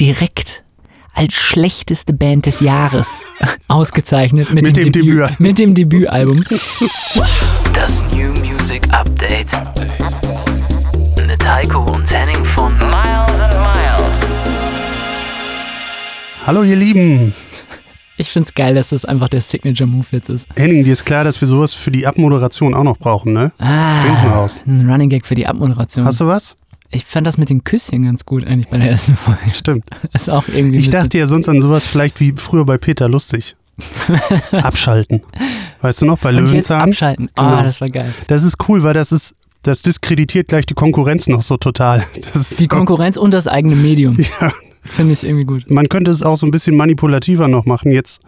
direkt als schlechteste Band des Jahres ausgezeichnet mit, Mit dem Debüt. mit dem Debütalbum. Das New Music Update. Mit Heiko und Henning von Miles and Miles. Hallo ihr Lieben. Ich find's geil, dass das einfach der Signature Move jetzt ist. Henning, dir ist klar, dass wir sowas für die Abmoderation auch noch brauchen, ne? Ah, ein Running Gag für die Abmoderation. Hast du was? Ich fand das mit den Küsschen ganz gut eigentlich bei der ersten Folge. Stimmt. Das ist auch irgendwie. Ich dachte ja sonst an sowas vielleicht wie früher bei Peter Lustig. Abschalten. Weißt du noch, bei und Löwenzahn? abschalten. Ah, Genau. das war geil. Das ist cool, weil das ist, das diskreditiert gleich die Konkurrenz noch so total. Das Die Konkurrenz und das eigene Medium. Ja. Finde ich irgendwie gut. Man könnte es auch so ein bisschen manipulativer noch machen. Jetzt,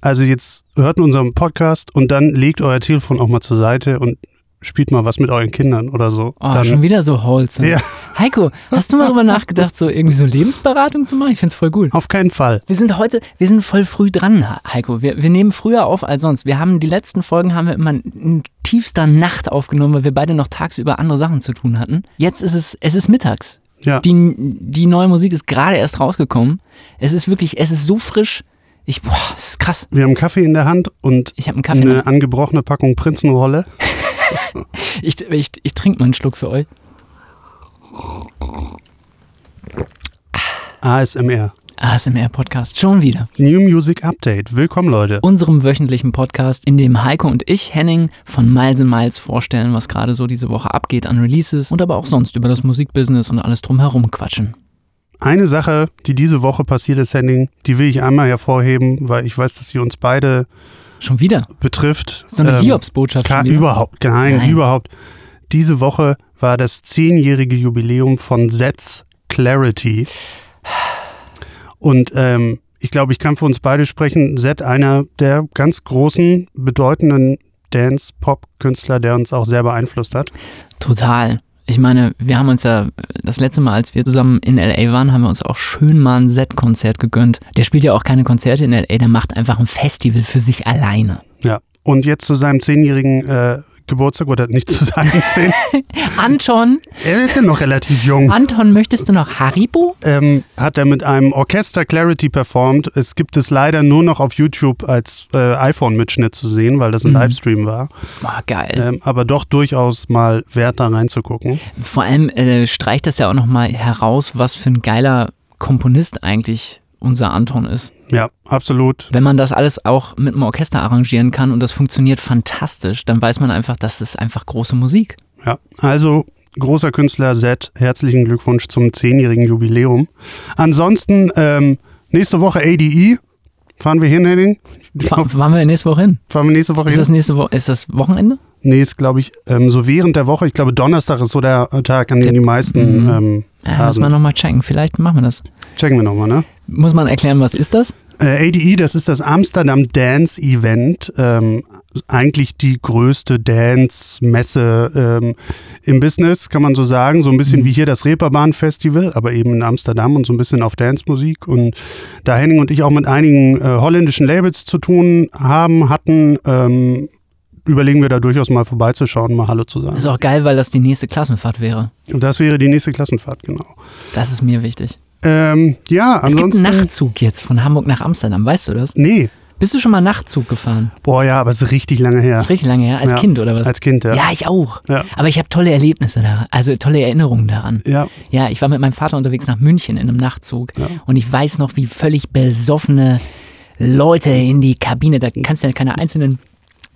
also jetzt hört unseren Podcast und dann legt euer Telefon auch mal zur Seite und spielt mal was mit euren Kindern oder so. Oh, dann, schon wieder so wholesome. Ja. Heiko, hast du mal darüber nachgedacht, so irgendwie so Lebensberatung zu machen? Ich finde es voll gut. Auf keinen Fall. Wir sind heute, wir sind voll früh dran, Heiko. Wir, wir nehmen früher auf als sonst. Wir haben die letzten Folgen haben wir immer in tiefster Nacht aufgenommen, weil wir beide noch tagsüber andere Sachen zu tun hatten. Jetzt ist es, es ist mittags. Ja. Die, die neue Musik ist gerade erst rausgekommen. Es ist wirklich, es ist so frisch. Ich, boah, es ist krass. Wir haben Kaffee in der Hand und Ich einen Kaffee. eine angebrochene Packung Prinzenrolle. Ich, ich, ich trinke mal einen Schluck für euch. ASMR. ASMR-Podcast. Schon wieder. New Music Update. Willkommen, Leute. unserem wöchentlichen Podcast, in dem Heiko und ich, Henning, von Miles Miles vorstellen, was gerade so diese Woche abgeht an Releases und aber auch sonst über das Musikbusiness und alles drumherum quatschen. Eine Sache, die diese Woche passiert ist, Henning, die will ich einmal hervorheben, weil ich weiß, dass sie uns beide Schon wieder. betrifft. So eine Ähm, Hiobsbotschaft Ka-. Überhaupt, nein, Nein. überhaupt. Diese Woche war das zehnjährige Jubiläum von Sets Clarity. Und ähm, ich glaube, ich kann für uns beide sprechen. Zed, einer der ganz großen, bedeutenden Dance-Pop-Künstler, der uns auch sehr beeinflusst hat. Total. Ich meine, wir haben uns ja das letzte Mal, als wir zusammen in LA waren, haben wir uns auch schön mal ein Set-Konzert gegönnt. Der spielt ja auch keine Konzerte in LA, der macht einfach ein Festival für sich alleine. Ja. Und jetzt zu seinem zehnjährigen äh, Geburtstag oder nicht zu seinem zehn. Anton, er ist ja noch relativ jung. Anton, möchtest du noch Haribo? ähm, hat er mit einem Orchester Clarity performt. Es gibt es leider nur noch auf YouTube als äh, iPhone-Mitschnitt zu sehen, weil das ein Mhm. Livestream war. Boah, geil. Ähm, aber doch durchaus mal wert, da reinzugucken. Vor allem äh, streicht das ja auch nochmal heraus, was für ein geiler Komponist eigentlich unser Anton ist. Ja, absolut. Wenn man das alles auch mit einem Orchester arrangieren kann und das funktioniert fantastisch, dann weiß man einfach, das ist einfach große Musik. Ja. Also, großer Künstler Zed, herzlichen Glückwunsch zum zehnjährigen Jubiläum. Ansonsten, ähm, nächste Woche ADE. Fahren wir hin, Henning? Fahr, fahren wir nächste Woche hin? Fahren wir nächste Woche Ist hin? das nächste Woche? Ist das Wochenende? Nee, ist, glaube ich, ähm, so während der Woche. Ich glaube, Donnerstag ist so der Tag, an dem die meisten Mhm. ähm, Ja, da muss man nochmal checken. Vielleicht machen wir das. Checken wir nochmal, ne? Muss man erklären, was ist das? Äh, ADE, das ist das Amsterdam Dance Event. Ähm, eigentlich die größte Dance-Messe ähm, im Business, kann man so sagen. So ein bisschen Mhm. wie hier das Reeperbahn Festival, aber eben in Amsterdam und so ein bisschen auf Dance-Musik. Und da Henning und ich auch mit einigen äh, holländischen Labels zu tun haben, hatten, ähm, überlegen wir da durchaus mal vorbeizuschauen, mal Hallo zu sagen. Ist auch geil, weil das die nächste Klassenfahrt wäre. Und das wäre die nächste Klassenfahrt, genau. Das ist mir wichtig. Ähm, ja, Es gibt ansonsten. einen Nachtzug jetzt von Hamburg nach Amsterdam, weißt du das? Nee, Bist du schon mal Nachtzug gefahren? boah, ja, aber es ist richtig lange her. Das ist richtig lange her. Als Ja, Kind oder was? Als Kind, ja. ja, ich auch. Ja. Aber ich habe tolle Erlebnisse daran, also tolle Erinnerungen daran. Ja, Ja, ich war mit meinem Vater unterwegs nach München in einem Nachtzug Ja. und ich weiß noch, wie völlig besoffene Leute in die Kabine, da kannst du ja keine einzelnen,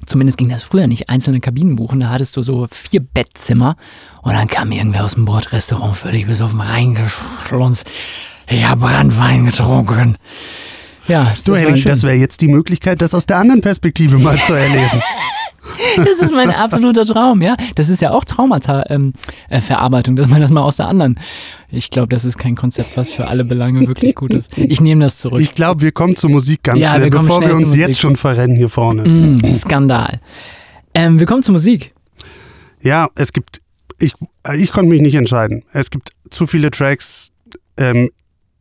zumindest ging das früher nicht, einzelne Kabinen buchen, da hattest du so vier Bettzimmer und dann kam irgendwer aus dem Bordrestaurant völlig besoffen reingeschlunzt. Ich hab Brandwein getrunken. Ja, das Du, Henning, das wäre jetzt die Möglichkeit, das aus der anderen Perspektive mal zu erleben. Das ist mein absoluter Traum, ja. Das ist ja auch Traumata-Verarbeitung, dass man das mal aus der anderen. Ich glaube, das ist kein Konzept, was für alle Belange wirklich gut ist. Ich nehme das zurück. Ich glaube, wir kommen zur Musik ganz Ja, schnell, wir bevor schnell wir uns jetzt schon verrennen hier vorne. Mm, Skandal. Ähm, wir kommen zur Musik. Ja, es gibt, ich, ich konnte mich nicht entscheiden. Es gibt zu viele Tracks. Ähm,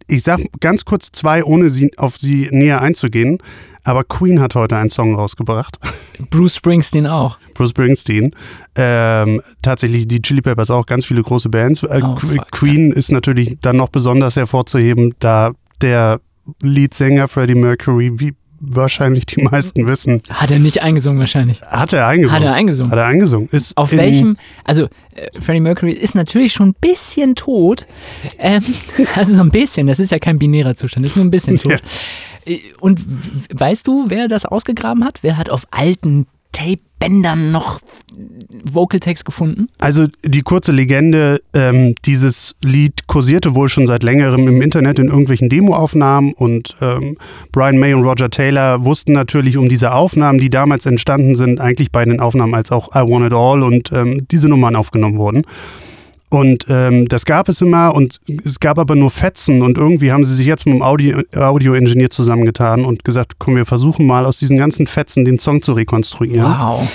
ich sag ganz kurz zwei, ohne sie, auf sie näher einzugehen. Aber Queen hat heute einen Song rausgebracht. Bruce Springsteen auch. Bruce Springsteen. Ähm, tatsächlich die Chili Peppers auch, ganz viele große Bands. Äh, Oh, fuck. Queen ist natürlich dann noch besonders hervorzuheben, da der Leadsänger Freddie Mercury, wie wahrscheinlich die meisten wissen, Hat er nicht eingesungen wahrscheinlich. hat er eingesungen. Hat er eingesungen. Hat er eingesungen. Ist Auf welchem, also äh, Freddie Mercury ist natürlich schon ein bisschen tot. Ähm, also so ein bisschen, das ist ja kein binärer Zustand, ist nur ein bisschen tot. Äh, Und w- weißt du, wer das ausgegraben hat? Wer hat auf alten Tape-Bändern noch Vocal-Text gefunden? Also die kurze Legende, ähm, dieses Lied kursierte wohl schon seit längerem im Internet in irgendwelchen Demoaufnahmen und ähm, Brian May und Roger Taylor wussten natürlich um diese Aufnahmen, die damals entstanden sind, eigentlich bei den Aufnahmen, als auch I Want It All und ähm, diese Nummern aufgenommen wurden. Und ähm, das gab es immer und es gab aber nur Fetzen und irgendwie haben sie sich jetzt mit dem Audio- Audio-Ingenieur zusammengetan und gesagt, komm, wir versuchen mal aus diesen ganzen Fetzen den Song zu rekonstruieren. Wow.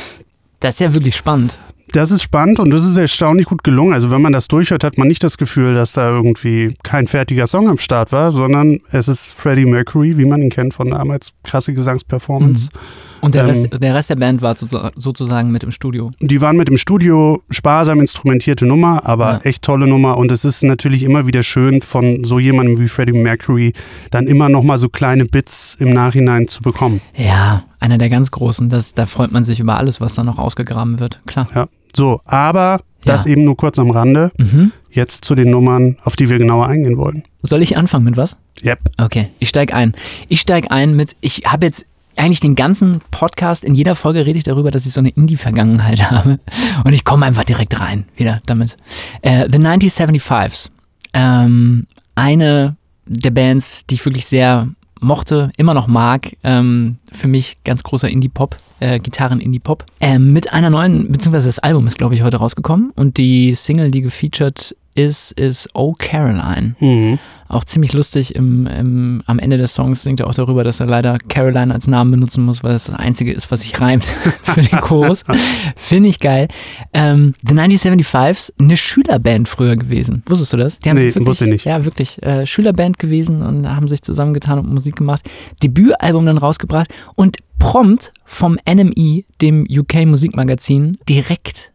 Das ist ja wirklich spannend. Das ist spannend und das ist erstaunlich gut gelungen. Also wenn man das durchhört, hat man nicht das Gefühl, dass da irgendwie kein fertiger Song am Start war, sondern es ist Freddie Mercury, wie man ihn kennt von damals, krasse Gesangsperformance. Und der, Ähm, Rest, der Rest der Band war so, sozusagen mit im Studio. Die waren mit im Studio, sparsam instrumentierte Nummer, aber Ja. echt tolle Nummer und es ist natürlich immer wieder schön von so jemandem wie Freddie Mercury dann immer noch mal so kleine Bits im Nachhinein zu bekommen. Ja, einer der ganz großen. Das, da freut man sich über alles, was da noch ausgegraben wird. Klar. Ja. So, aber das Ja. eben nur kurz am Rande. Mhm. Jetzt zu den Nummern, auf die wir genauer eingehen wollen. Soll ich anfangen mit was? Yep. Okay, ich steig ein. Ich steig ein mit, ich habe jetzt eigentlich den ganzen Podcast, in jeder Folge rede ich darüber, dass ich so eine Indie-Vergangenheit habe. Und ich komme einfach direkt rein, wieder damit. Äh, The 1975s. Ähm, eine der Bands, die ich wirklich sehr mochte, immer noch mag. Ähm, für mich ganz großer Indie-Pop, äh, Gitarren-Indie-Pop. Ähm, mit einer neuen, beziehungsweise das Album ist, glaube ich, heute rausgekommen. Und die Single, die gefeatured ist, ist Oh Caroline Mhm. auch ziemlich lustig. Im, im, am Ende des Songs singt er auch darüber, dass er leider Caroline als Namen benutzen muss, weil es das einzige ist, was sich reimt für den Chorus. Finde ich geil. Ähm, The 1975s, eine Schülerband früher gewesen. Wusstest du das? Die Nee, sich wirklich, wusste ich nicht. Ja, wirklich. Äh, Schülerband gewesen und haben sich zusammengetan und Musik gemacht. Debütalbum dann rausgebracht und prompt vom NME, dem UK Musikmagazin, direkt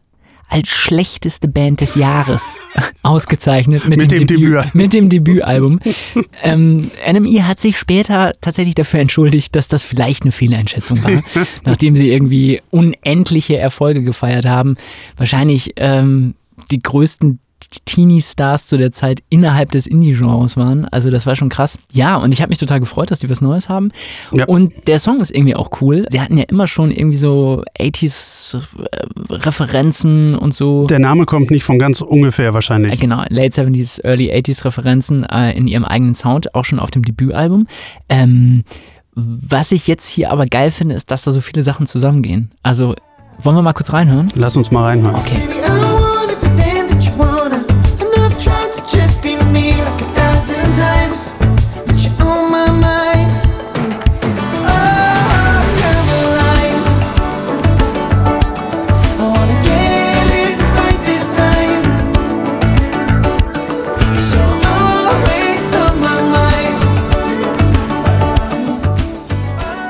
als schlechteste Band des Jahres ausgezeichnet mit, Mit dem Debüt. mit dem Debütalbum. ähm, NME hat sich später tatsächlich dafür entschuldigt, dass das vielleicht eine Fehleinschätzung war, nachdem sie irgendwie unendliche Erfolge gefeiert haben. Wahrscheinlich ähm, die größten Teenie-Stars zu der Zeit innerhalb des Indie-Genres waren. Also das war schon krass. Ja, und ich habe mich total gefreut, dass die was Neues haben. Ja. Und der Song ist irgendwie auch cool. Sie hatten ja immer schon irgendwie so 80s-Referenzen und so. Der Name kommt nicht von ganz ungefähr Äh, wahrscheinlich. Genau, Late 70s, Early 80s Referenzen äh, in ihrem eigenen Sound, auch schon auf dem Debütalbum. Ähm, was ich jetzt hier aber geil finde, ist, dass da so viele Sachen zusammengehen. Also, wollen wir mal kurz reinhören? Lass uns mal reinhören. Okay.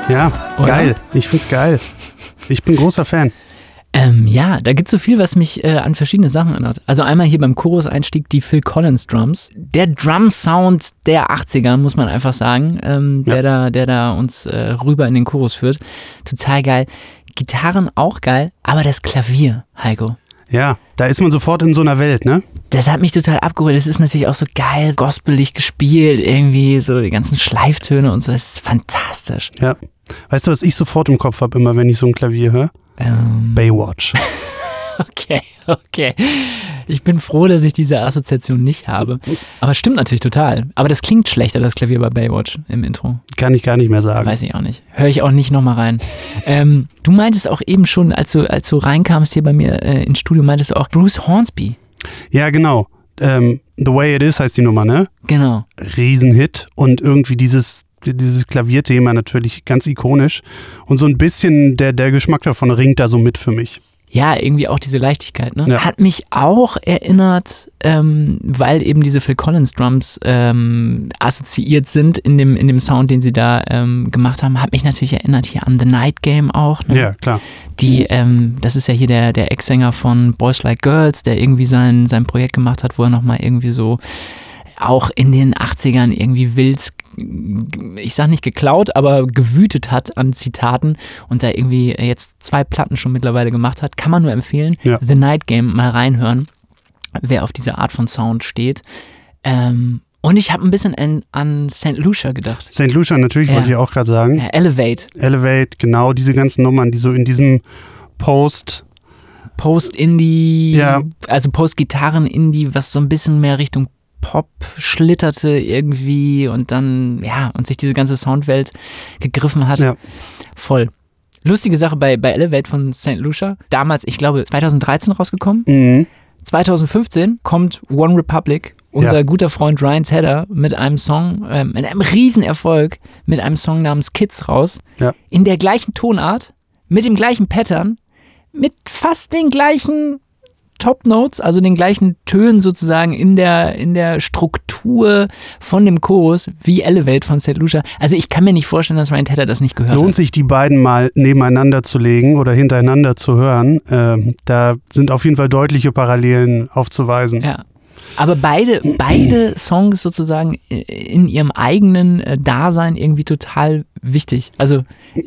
Ja, Oder? geil. Ich find's geil. Ich bin großer Fan. Ähm, ja, da gibt es so viel, was mich äh, an verschiedene Sachen erinnert. Also einmal hier beim Chorus-Einstieg die Phil Collins Drums. Der Drum-Sound der 80er, muss man einfach sagen, ähm, der, Ja. da, der da uns äh, rüber in den Chorus führt. Total geil. Gitarren auch geil, aber das Klavier, Heiko. Ja, da ist man sofort in so einer Welt, ne? Das hat mich total abgeholt. Es ist natürlich auch so geil, gospelig gespielt, irgendwie so die ganzen Schleiftöne und so. Das ist fantastisch. Ja. Weißt du, was ich sofort im Kopf habe, immer wenn ich so ein Klavier höre? Ähm, Baywatch. Okay, okay. Ich bin froh, dass ich diese Assoziation nicht habe. Aber stimmt natürlich total. Aber das klingt schlechter, das Klavier bei Baywatch im Intro. Kann ich gar nicht mehr sagen. Weiß ich auch nicht. Höre ich auch nicht nochmal rein. Ähm, du meintest auch eben schon, als du, als du reinkamst hier bei mir äh, ins Studio, meintest du auch Bruce Hornsby. Ja, genau. Ähm, The Way It Is heißt die Nummer, ne? Genau. Riesenhit und irgendwie dieses, dieses Klavierthema natürlich ganz ikonisch. Und so ein bisschen der, der Geschmack davon ringt da so mit für mich. ja, irgendwie auch diese Leichtigkeit. Ne? Ja. Hat mich auch erinnert, ähm, weil eben diese Phil Collins Drums ähm, assoziiert sind in dem, in dem Sound, den sie da ähm, gemacht haben, hat mich natürlich erinnert hier an The Night Game auch. Ne? Ja, klar. Die, ähm, das ist ja hier der, der Ex-Sänger von Boys Like Girls, der irgendwie sein, sein Projekt gemacht hat, wo er nochmal irgendwie so auch in den 80ern irgendwie wild, ich sag nicht geklaut, aber gewütet hat an Zitaten und da irgendwie jetzt zwei Platten schon mittlerweile gemacht hat. Kann man nur empfehlen. Ja. The Night Game mal reinhören, wer auf diese Art von Sound steht. Ähm, und ich habe ein bisschen an, an St. Lucia gedacht. St. Lucia natürlich, Ja. wollte ich auch gerade sagen. Elevate, Elevate, genau, diese ganzen Nummern, die so in diesem Post, Post-Indie, Ja. also Post-Gitarren-Indie, was so ein bisschen mehr Richtung Pop schlitterte irgendwie und dann, ja, und sich diese ganze Soundwelt gegriffen hat. ja, Voll. Lustige Sache bei, bei Elevate von St. Lucia. Damals, ich glaube, 2013 rausgekommen. mhm. 2015 kommt One Republic, unser Ja. guter Freund Ryan Tedder, mit einem Song, ähm, mit einem Riesenerfolg, mit einem Song namens Kids raus. Ja. In der gleichen Tonart, mit dem gleichen Pattern, mit fast den gleichen Top Notes, also den gleichen Tönen sozusagen in der, in der Struktur von dem Chorus wie Elevate von St. Lucia. Also ich kann mir nicht vorstellen, dass Ryan Tedder das nicht gehört Lohnt hat. sich, die beiden mal nebeneinander zu legen oder hintereinander zu hören. Ähm, da sind auf jeden Fall deutliche Parallelen aufzuweisen. Ja. Aber beide, beide Songs sozusagen in ihrem eigenen äh, Dasein irgendwie total wichtig. Also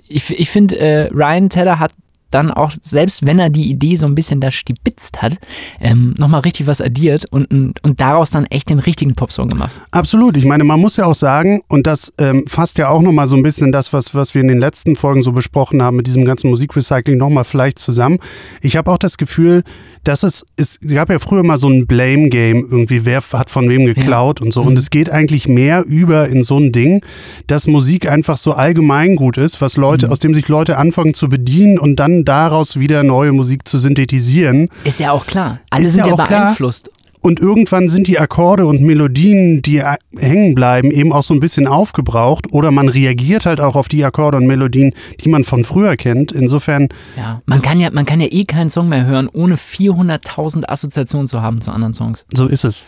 ich, ich finde, äh, Ryan Tedder hat dann auch, selbst wenn er die Idee so ein bisschen da stibitzt hat, ähm, nochmal richtig was addiert und, und daraus dann echt den richtigen Popsong gemacht. Absolut. Ich meine, man muss ja auch sagen, und das ähm, fasst ja auch nochmal so ein bisschen das, was, was wir in den letzten Folgen so besprochen haben, mit diesem ganzen Musikrecycling nochmal vielleicht zusammen. Ich habe auch das Gefühl, dass es, es gab ja früher mal so ein Blame-Game, irgendwie, wer hat von wem geklaut und so. Und es geht eigentlich mehr über in so ein Ding, dass Musik einfach so allgemeingut ist, was Leute, aus dem sich Leute anfangen zu bedienen und dann daraus wieder neue Musik zu synthetisieren. Ist ja auch klar. Alle Ist sind ja ja, beeinflusst. Und irgendwann sind die Akkorde und Melodien, die hängen bleiben, eben auch so ein bisschen aufgebraucht. Oder man reagiert halt auch auf die Akkorde und Melodien, die man von früher kennt. Insofern, Ja. Man, kann ja, man kann ja eh keinen Song mehr hören, ohne 400.000 Assoziationen zu haben zu anderen Songs. so ist es.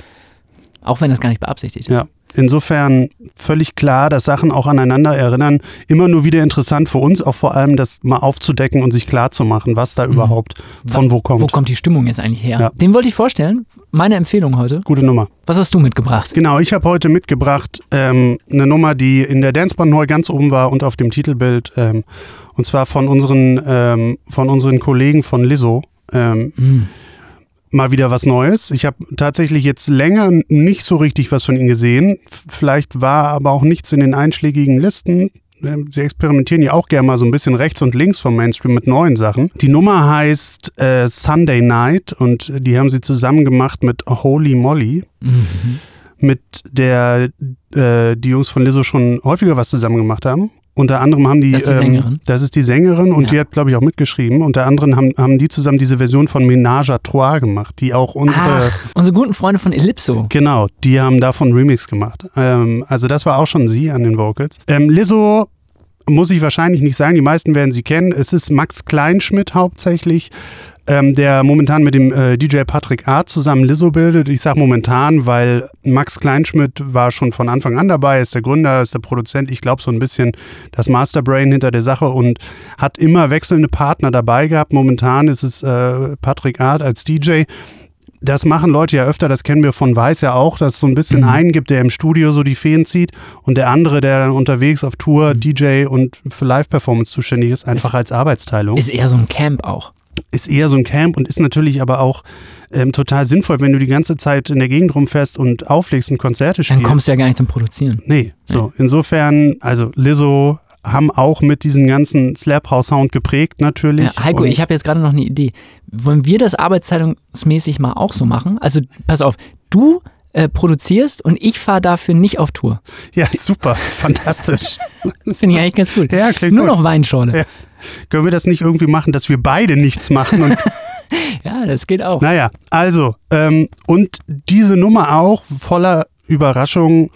Auch wenn das gar nicht beabsichtigt ist. Ja. Insofern völlig klar, dass Sachen auch aneinander erinnern. Immer nur wieder interessant für uns, auch vor allem das mal aufzudecken und sich klar zu machen, was da überhaupt von wo kommt. Wo kommt die Stimmung jetzt eigentlich her? Ja. Den wollte ich vorstellen. Meine Empfehlung heute. Gute Nummer. Was hast du mitgebracht? Genau, ich habe heute mitgebracht ähm, eine Nummer, die in der Danceband neu ganz oben war und auf dem Titelbild. Ähm, und zwar von unseren, ähm, von unseren Kollegen von Lizzo. Ähm, Mm. Mal wieder was Neues. Ich habe tatsächlich jetzt länger nicht so richtig was von ihnen gesehen. Vielleicht war aber auch nichts in den einschlägigen Listen. Ähm, Sie experimentieren ja auch gerne mal so ein bisschen rechts und links vom Mainstream mit neuen Sachen. Die Nummer heißt äh, Sunday Night und die haben sie zusammen gemacht mit Holy Molly mit der äh, die Jungs von Lizzo schon häufiger was zusammen gemacht haben. Unter anderem haben die, Das ist die Sängerin? das ist die Sängerin und Ja. die hat, glaube ich, auch mitgeschrieben. Unter anderem haben, haben die zusammen diese Version von Ménage à Trois gemacht, die auch unsere, Ach, unsere guten Freunde von Ellipso. genau, die haben davon einen Remix gemacht. Ähm, also das war auch schon sie an den Vocals. Ähm, Lizzo muss ich wahrscheinlich nicht sagen, die meisten werden sie kennen. Es ist Max Kleinschmidt hauptsächlich, ähm, der momentan mit dem äh, DJ Patrick A. zusammen Lizzo bildet. Ich sage momentan, weil Max Kleinschmidt war schon von Anfang an dabei, ist der Gründer, ist der Produzent, ich glaube so ein bisschen das Masterbrain hinter der Sache und hat immer wechselnde Partner dabei gehabt. Momentan ist es äh, Patrick Art als DJ. Das machen Leute ja öfter, das kennen wir von Weiß ja auch, dass es so ein bisschen einen gibt, der im Studio so die Fäden zieht und der andere, der dann unterwegs auf Tour, DJ und für Live-Performance zuständig ist, einfach als Arbeitsteilung. Ist eher so ein Camp auch. Ist eher so ein Camp und ist natürlich aber auch ähm, total sinnvoll, wenn du die ganze Zeit in der Gegend rumfährst und auflegst und Konzerte Dann spielst. kommst du ja gar nicht zum Produzieren. Nee, so. Insofern, also Lizzo haben auch mit diesem ganzen Slap House Sound geprägt natürlich. Ja, Heiko, Und- ich habe jetzt gerade noch eine Idee. Wollen wir das arbeitsteilungsmäßig mal auch so machen? Also pass auf, du äh, produzierst und ich fahre dafür nicht auf Tour. Ja, super, fantastisch. Finde ich eigentlich ganz gut. Ja, klingt Nur gut. noch Weinschorle. Ja. Können wir das nicht irgendwie machen, dass wir beide nichts machen? Und, Ja, das geht auch. naja, also, ähm, und diese Nummer auch voller Überraschung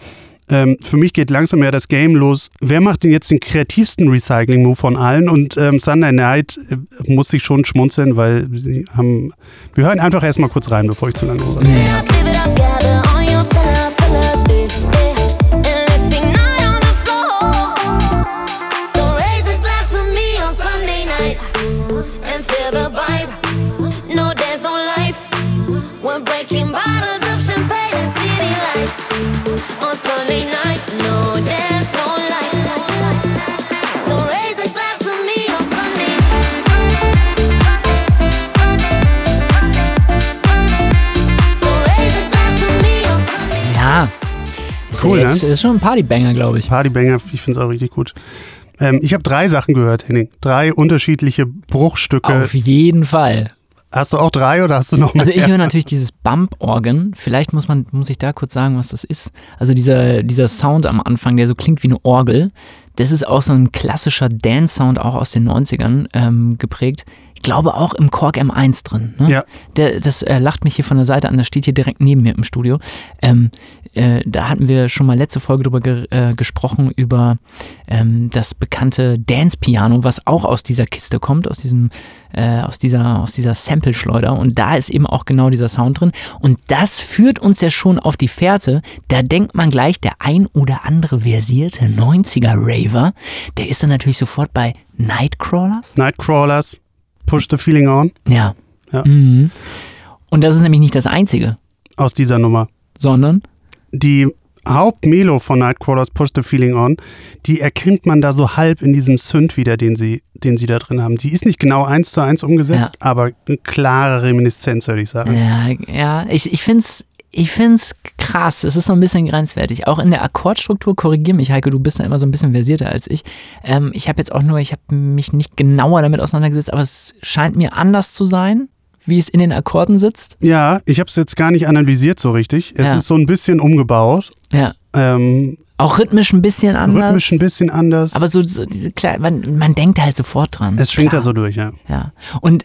ähm, für mich geht langsam ja das Game los. Wer macht denn jetzt den kreativsten Recycling-Move von allen? Und ähm, Sunday Night äh, muss ich schon schmunzeln, weil sie haben. Wir hören einfach erstmal kurz rein, bevor ich zu lange rede. Nee. City lights on Sunday night. No dance, no life. So raise a glass with me on Sunday So raise a glass with me on Sunday Ja. Das Cool, ist, ne? ist schon ein Partybanger, glaube ich. Partybanger, ich finde es auch richtig gut. Ähm, ich habe drei Sachen gehört, Henning. Drei unterschiedliche Bruchstücke. Auf jeden Fall. Hast du auch drei oder hast du noch mehr? Also ich höre natürlich dieses Bump-Organ. Vielleicht muss man, muss ich da kurz sagen, was das ist. Also dieser, dieser Sound am Anfang, der so klingt wie eine Orgel. Das ist auch so ein klassischer Dance-Sound, auch aus den 90ern ähm, geprägt. Ich glaube auch im Korg M1 drin. Ne? Ja. Der, das äh, lacht mich hier von der Seite an, das steht hier direkt neben mir im Studio. Ähm, äh, da hatten wir schon mal letzte Folge drüber ge äh, gesprochen, über ähm, das bekannte Dance-Piano, was auch aus dieser Kiste kommt, aus diesem, äh, aus dieser, aus dieser Sample-Schleuder. Und da ist eben auch genau dieser Sound drin. Und das führt uns ja schon auf die Fährte. Da denkt man gleich, der ein oder andere versierte 90er-Raver, der ist dann natürlich sofort bei Nightcrawlers. Nightcrawlers, Push the Feeling On Ja. Ja. Mhm. Und das ist nämlich nicht das Einzige, aus dieser Nummer. sondern Die Hauptmelo von Nightcrawlers Push the Feeling On, die erkennt man da so halb in diesem Synth wieder, den sie, den sie da drin haben. Die ist nicht genau eins zu eins umgesetzt, aber eine klare Reminiszenz, würde ich sagen. Ja, ja, ich, ich finde es ich find's krass. Es ist so ein bisschen grenzwertig. Auch in der Akkordstruktur, korrigier mich, Heike, du bist da immer so ein bisschen versierter als ich. Ähm, ich habe jetzt auch nur, ich habe mich nicht genauer damit auseinandergesetzt, aber es scheint mir anders zu sein, wie es in den Akkorden sitzt. Ja, ich habe es jetzt gar nicht analysiert so richtig. Es Ja. ist so ein bisschen umgebaut. Ja. Ähm, Auch rhythmisch ein bisschen anders. rhythmisch ein bisschen anders. Aber so, so diese kleinen, man, man denkt halt sofort dran. es schwingt da so durch, ja. Ja. Und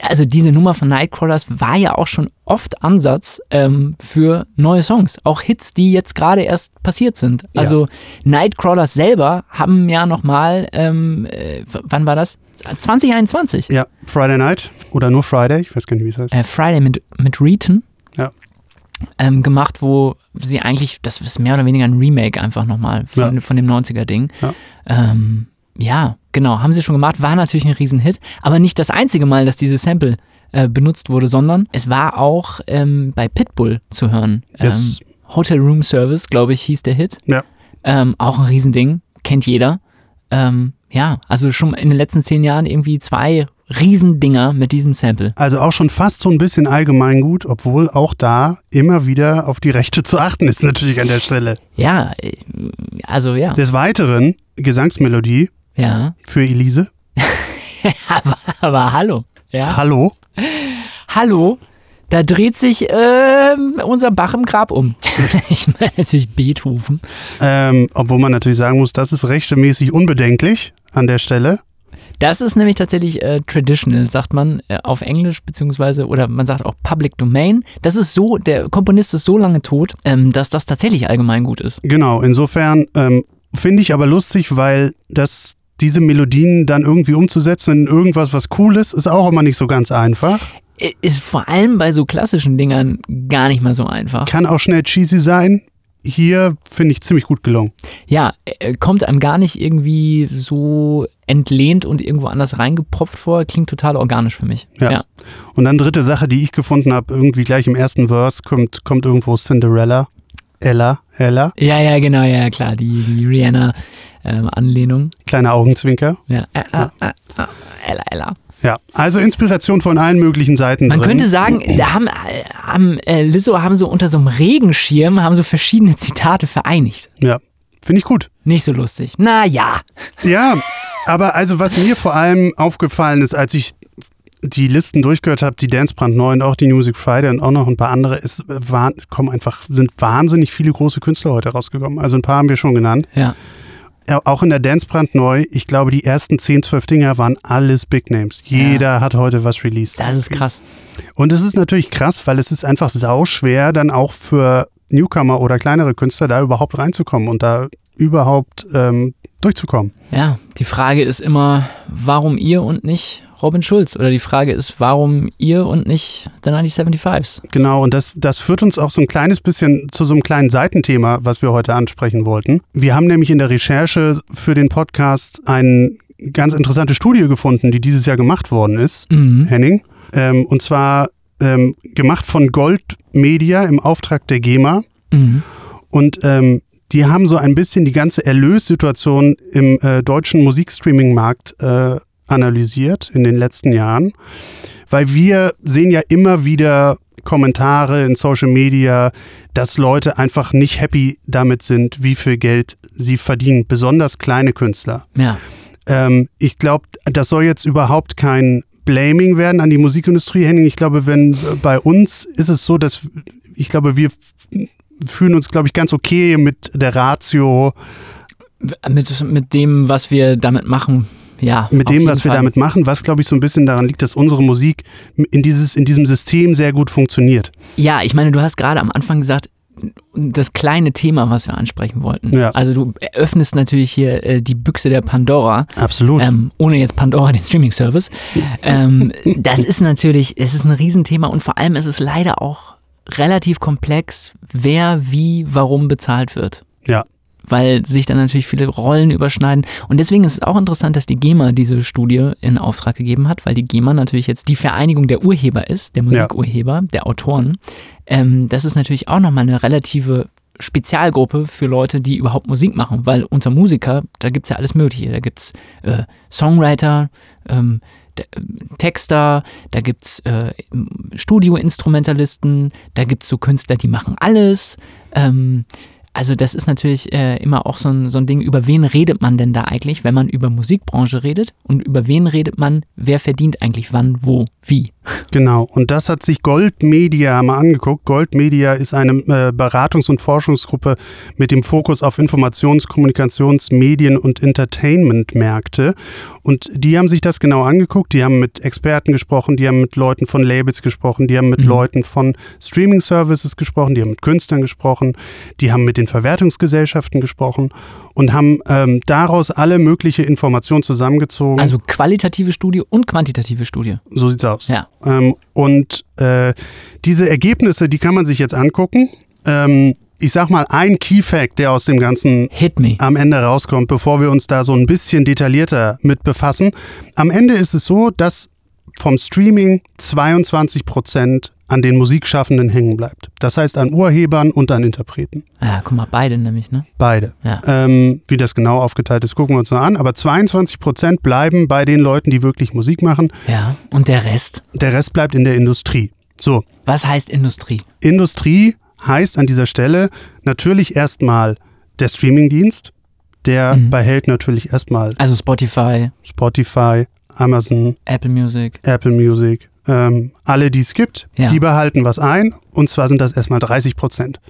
also diese Nummer von Nightcrawlers war ja auch schon oft Ansatz ähm, für neue Songs. Auch Hits, die jetzt gerade erst passiert sind. Ja. Also Nightcrawlers selber haben ja nochmal, ähm, äh, wann war das? 2021. Ja, Friday Night oder nur Friday, ich weiß gar nicht, wie es heißt. Äh, Friday mit, mit Reeton. Ja. Ähm, gemacht, wo sie eigentlich, das ist mehr oder weniger ein Remake einfach nochmal von, Ja. von dem 90er-Ding. Ja. Ähm, ja, genau, haben sie schon gemacht, war natürlich ein Riesenhit, aber nicht das einzige Mal, dass dieses Sample äh, benutzt wurde, sondern es war auch ähm, bei Pitbull zu hören. Yes. Ähm, Hotel Room Service, glaube ich, hieß der Hit. Ja. Ähm, auch ein Riesending, kennt jeder. Ähm, ja, also schon in den letzten zehn Jahren irgendwie zwei Riesendinger mit diesem Sample. Also auch schon fast so ein bisschen allgemeingut, obwohl auch da immer wieder auf die Rechte zu achten ist, natürlich an der Stelle. Ja, äh, also ja. Des Weiteren Gesangsmelodie Ja. für Elise. aber, aber hallo. Ja. Hallo. Hallo. Da dreht sich ähm, unser Bach im Grab um. ich meine natürlich Beethoven. Ähm, obwohl man natürlich sagen muss, das ist rechtemäßig unbedenklich an der Stelle. Das ist nämlich tatsächlich äh, traditional, sagt man äh, auf Englisch, beziehungsweise, oder man sagt auch Public Domain. Das ist so, der Komponist ist so lange tot, ähm, dass das tatsächlich allgemein gut ist. Genau, insofern ähm, finde ich aber lustig, weil das diese Melodien dann irgendwie umzusetzen in irgendwas, was cool ist, ist auch immer nicht so ganz einfach. Äh, Ist vor allem bei so klassischen Dingern gar nicht mal so einfach. Kann auch schnell cheesy sein. Hier finde ich ziemlich gut gelungen. Ja, äh, kommt einem gar nicht irgendwie so entlehnt und irgendwo anders reingepropft vor. Klingt total organisch für mich. Ja. ja. Und dann dritte Sache, die ich gefunden habe, irgendwie gleich im ersten Verse kommt, kommt irgendwo Cinderella. Ella, Ella, Ja, ja, genau, ja, klar, die, die Rihanna-Anlehnung. kleiner Augenzwinker. ja, äh, äh, äh, äh, Ella, Ella. Ja, also Inspiration von allen möglichen Seiten Man drin. könnte sagen, da haben, haben äh, Lizzo haben so unter so einem Regenschirm haben so verschiedene Zitate vereinigt. Ja, finde ich gut. Nicht so lustig. Na ja. Ja, aber also was mir vor allem aufgefallen ist, als ich die Listen durchgehört habe, die Dance brandneu und auch die Music Friday und auch noch ein paar andere, es waren, kommen einfach, sind wahnsinnig viele große Künstler heute rausgekommen. Also ein paar haben wir schon genannt. Ja. Ja, auch in der Dance brandneu, ich glaube, die ersten 10, 12 Dinger waren alles Big Names. Jeder hat heute was released. Das ist krass. Und es ist natürlich krass, weil es ist einfach sauschwer, dann auch für Newcomer oder kleinere Künstler da überhaupt reinzukommen und da überhaupt ähm, durchzukommen. Ja, die Frage ist immer, warum ihr und nicht Robin Schulz? Oder die Frage ist, warum ihr und nicht The 1975s? Genau, und das, das führt uns auch so ein kleines bisschen zu so einem kleinen Seitenthema, was wir heute ansprechen wollten. Wir haben nämlich in der Recherche für den Podcast eine ganz interessante Studie gefunden, die dieses Jahr gemacht worden ist, Mhm. Henning. Ähm, und zwar ähm, gemacht von Gold Media im Auftrag der GEMA. Mhm. Und ähm, die haben so ein bisschen die ganze Erlössituation im äh, deutschen Musikstreaming-Markt äh, analysiert in den letzten Jahren. Weil wir sehen ja immer wieder Kommentare in Social Media, dass Leute einfach nicht happy damit sind, wie viel Geld sie verdienen, besonders kleine Künstler. Ja. Ähm, ich glaube, das soll jetzt überhaupt kein Blaming werden an die Musikindustrie, Henning. Ich glaube, wenn äh, bei uns ist es so, dass ich glaube, wir fühlen uns, glaube ich, ganz okay mit der Ratio, Mit, mit dem, was wir damit machen. Ja. mit dem, was wir Fall. damit machen, was, glaube ich, so ein bisschen daran liegt, dass unsere Musik in, dieses, in diesem System sehr gut funktioniert. Ja, ich meine, du hast gerade am Anfang gesagt, das kleine Thema, was wir ansprechen wollten. Ja. Also du öffnest natürlich hier äh, die Büchse der Pandora. Absolut. Ähm, ohne jetzt Pandora, den Streaming-Service. Ähm, das ist natürlich, es ist ein Riesenthema und vor allem ist es leider auch relativ komplex, wer wie, warum bezahlt wird. ja. Weil sich dann natürlich viele Rollen überschneiden. Und deswegen ist es auch interessant, dass die GEMA diese Studie in Auftrag gegeben hat, weil die GEMA natürlich jetzt die Vereinigung der Urheber ist, der Musikurheber, der Autoren. Ähm, das ist natürlich auch nochmal eine relative Spezialgruppe für Leute, die überhaupt Musik machen, weil unter Musiker, da gibt's ja alles Mögliche. Da gibt's äh, Songwriter, ähm, äh, Texter, da gibt's äh, Studioinstrumentalisten, da gibt's so Künstler, die machen alles. Ähm, also das ist natürlich äh, immer auch so ein, so ein Ding, über wen redet man denn da eigentlich, wenn man über Musikbranche redet und über wen redet man, wer verdient eigentlich wann, wo, wie. Genau, und das hat sich Gold Media mal angeguckt. Gold Media ist eine äh, Beratungs- und Forschungsgruppe mit dem Fokus auf Informations-, Kommunikations-, Medien- und Entertainment-Märkte. Und die haben sich das genau angeguckt. Die haben mit Experten gesprochen, die haben mit Leuten von Labels gesprochen, die haben mit Mhm. Leuten von Streaming-Services gesprochen, die haben mit Künstlern gesprochen, die haben mit den Verwertungsgesellschaften gesprochen und haben ähm, daraus alle mögliche Informationen zusammengezogen. Also qualitative Studie und quantitative Studie. so sieht's aus. Ja. Ähm, und äh, diese Ergebnisse, die kann man sich jetzt angucken. Ähm, ich sag mal, ein Key Fact, der aus dem Ganzen Hit me. am Ende rauskommt, bevor wir uns da so ein bisschen detaillierter mit befassen. Am Ende ist es so, dass vom Streaming 22 Prozent an den Musikschaffenden hängen bleibt. Das heißt an Urhebern und an Interpreten. Ja, guck mal, beide nämlich, ne? Beide. Ja. Ähm, wie das genau aufgeteilt ist, gucken wir uns noch an. Aber 22 Prozent bleiben bei den Leuten, die wirklich Musik machen. Ja. Und der Rest? Der Rest bleibt in der Industrie. So, Was heißt Industrie? Industrie heißt an dieser Stelle natürlich erstmal der Streamingdienst. Der Mhm. behält natürlich erstmal Also Spotify, Spotify, Amazon, Apple Music. Apple Music, ähm, alle, die es gibt, Ja. die behalten was ein. Und zwar sind das erstmal 30 Prozent.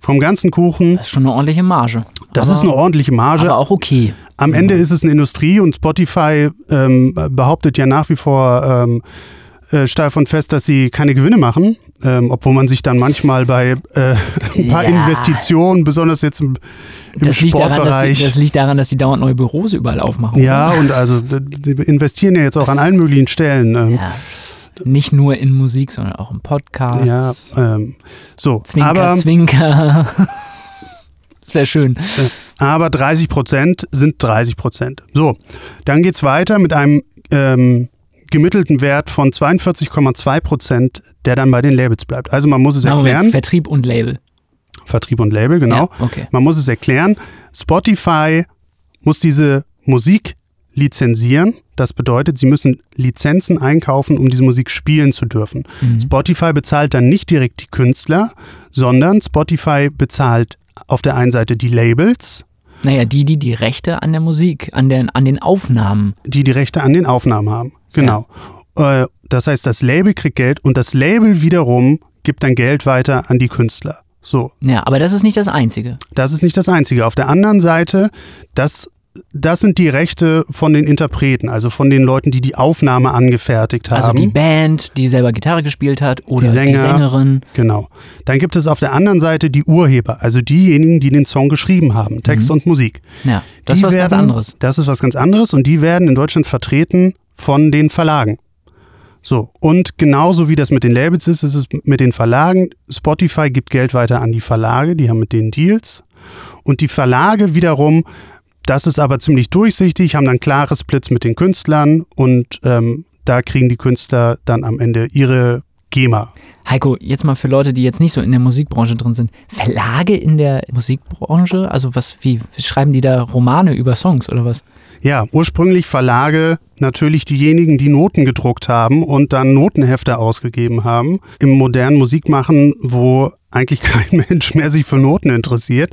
Vom ganzen Kuchen, Das ist schon eine ordentliche Marge. das aber, ist eine ordentliche Marge. Aber auch okay. Am Ende ist es eine Industrie und Spotify ähm, behauptet ja nach wie vor ähm, äh, steif und fest, dass sie keine Gewinne machen, ähm, obwohl man sich dann manchmal bei äh, ein paar Ja. Investitionen, besonders jetzt im, im Das liegt, daran, Sportbereich, sie, das liegt daran, dass sie dauernd neue Büros überall aufmachen. ja, und also die investieren ja jetzt auch an allen möglichen Stellen. Ähm, Ja. Nicht nur in Musik, sondern auch im Podcast. ja, ähm, so, Zwinker, aber, Zwinker. Das wäre schön. aber 30 Prozent sind 30 Prozent. So, dann geht's weiter mit einem ähm, gemittelten Wert von 42,2 Prozent, der dann bei den Labels bleibt. Also man muss es wir erklären. Vertrieb und Label. Vertrieb und Label, genau. Ja, okay. Man muss es erklären. Spotify muss diese Musik lizenzieren. Das bedeutet, sie müssen Lizenzen einkaufen, um diese Musik spielen zu dürfen. Mhm. Spotify bezahlt dann nicht direkt die Künstler, sondern Spotify bezahlt auf der einen Seite die Labels, Naja, die, die die Rechte an der Musik, an den, an den Aufnahmen. die die Rechte an den Aufnahmen haben. Genau. Äh, Das heißt, das Label kriegt Geld und das Label wiederum gibt dann Geld weiter an die Künstler. So. Ja, aber das ist nicht das Einzige. Das ist nicht das Einzige. Auf der anderen Seite, das das sind die Rechte von den Interpreten, also von den Leuten, die die Aufnahme angefertigt haben. Also die Band, die selber Gitarre gespielt hat oder die, Sänger. Sängerin. Genau. Dann gibt es auf der anderen Seite die Urheber, also diejenigen, die den Song geschrieben haben, Text und Musik. Ja, das die ist was werden, ganz anderes. Das ist was ganz anderes und die werden in Deutschland vertreten von den Verlagen. So, und genauso wie das mit den Labels ist, ist es mit den Verlagen. Spotify gibt Geld weiter an die Verlage, die haben mit denen Deals. Und die Verlage wiederum, das ist aber ziemlich durchsichtig, haben dann klare Splits mit den Künstlern und ähm, da kriegen die Künstler dann am Ende ihre GEMA. Heiko, jetzt mal für Leute, die jetzt nicht so in der Musikbranche drin sind. Verlage in der Musikbranche? Also was, wie schreiben die da Romane über Songs oder was? Ja, ursprünglich Verlage natürlich diejenigen, die Noten gedruckt haben und dann Notenhefte ausgegeben haben. Im modernen Musikmachen, wo eigentlich kein Mensch mehr sich für Noten interessiert,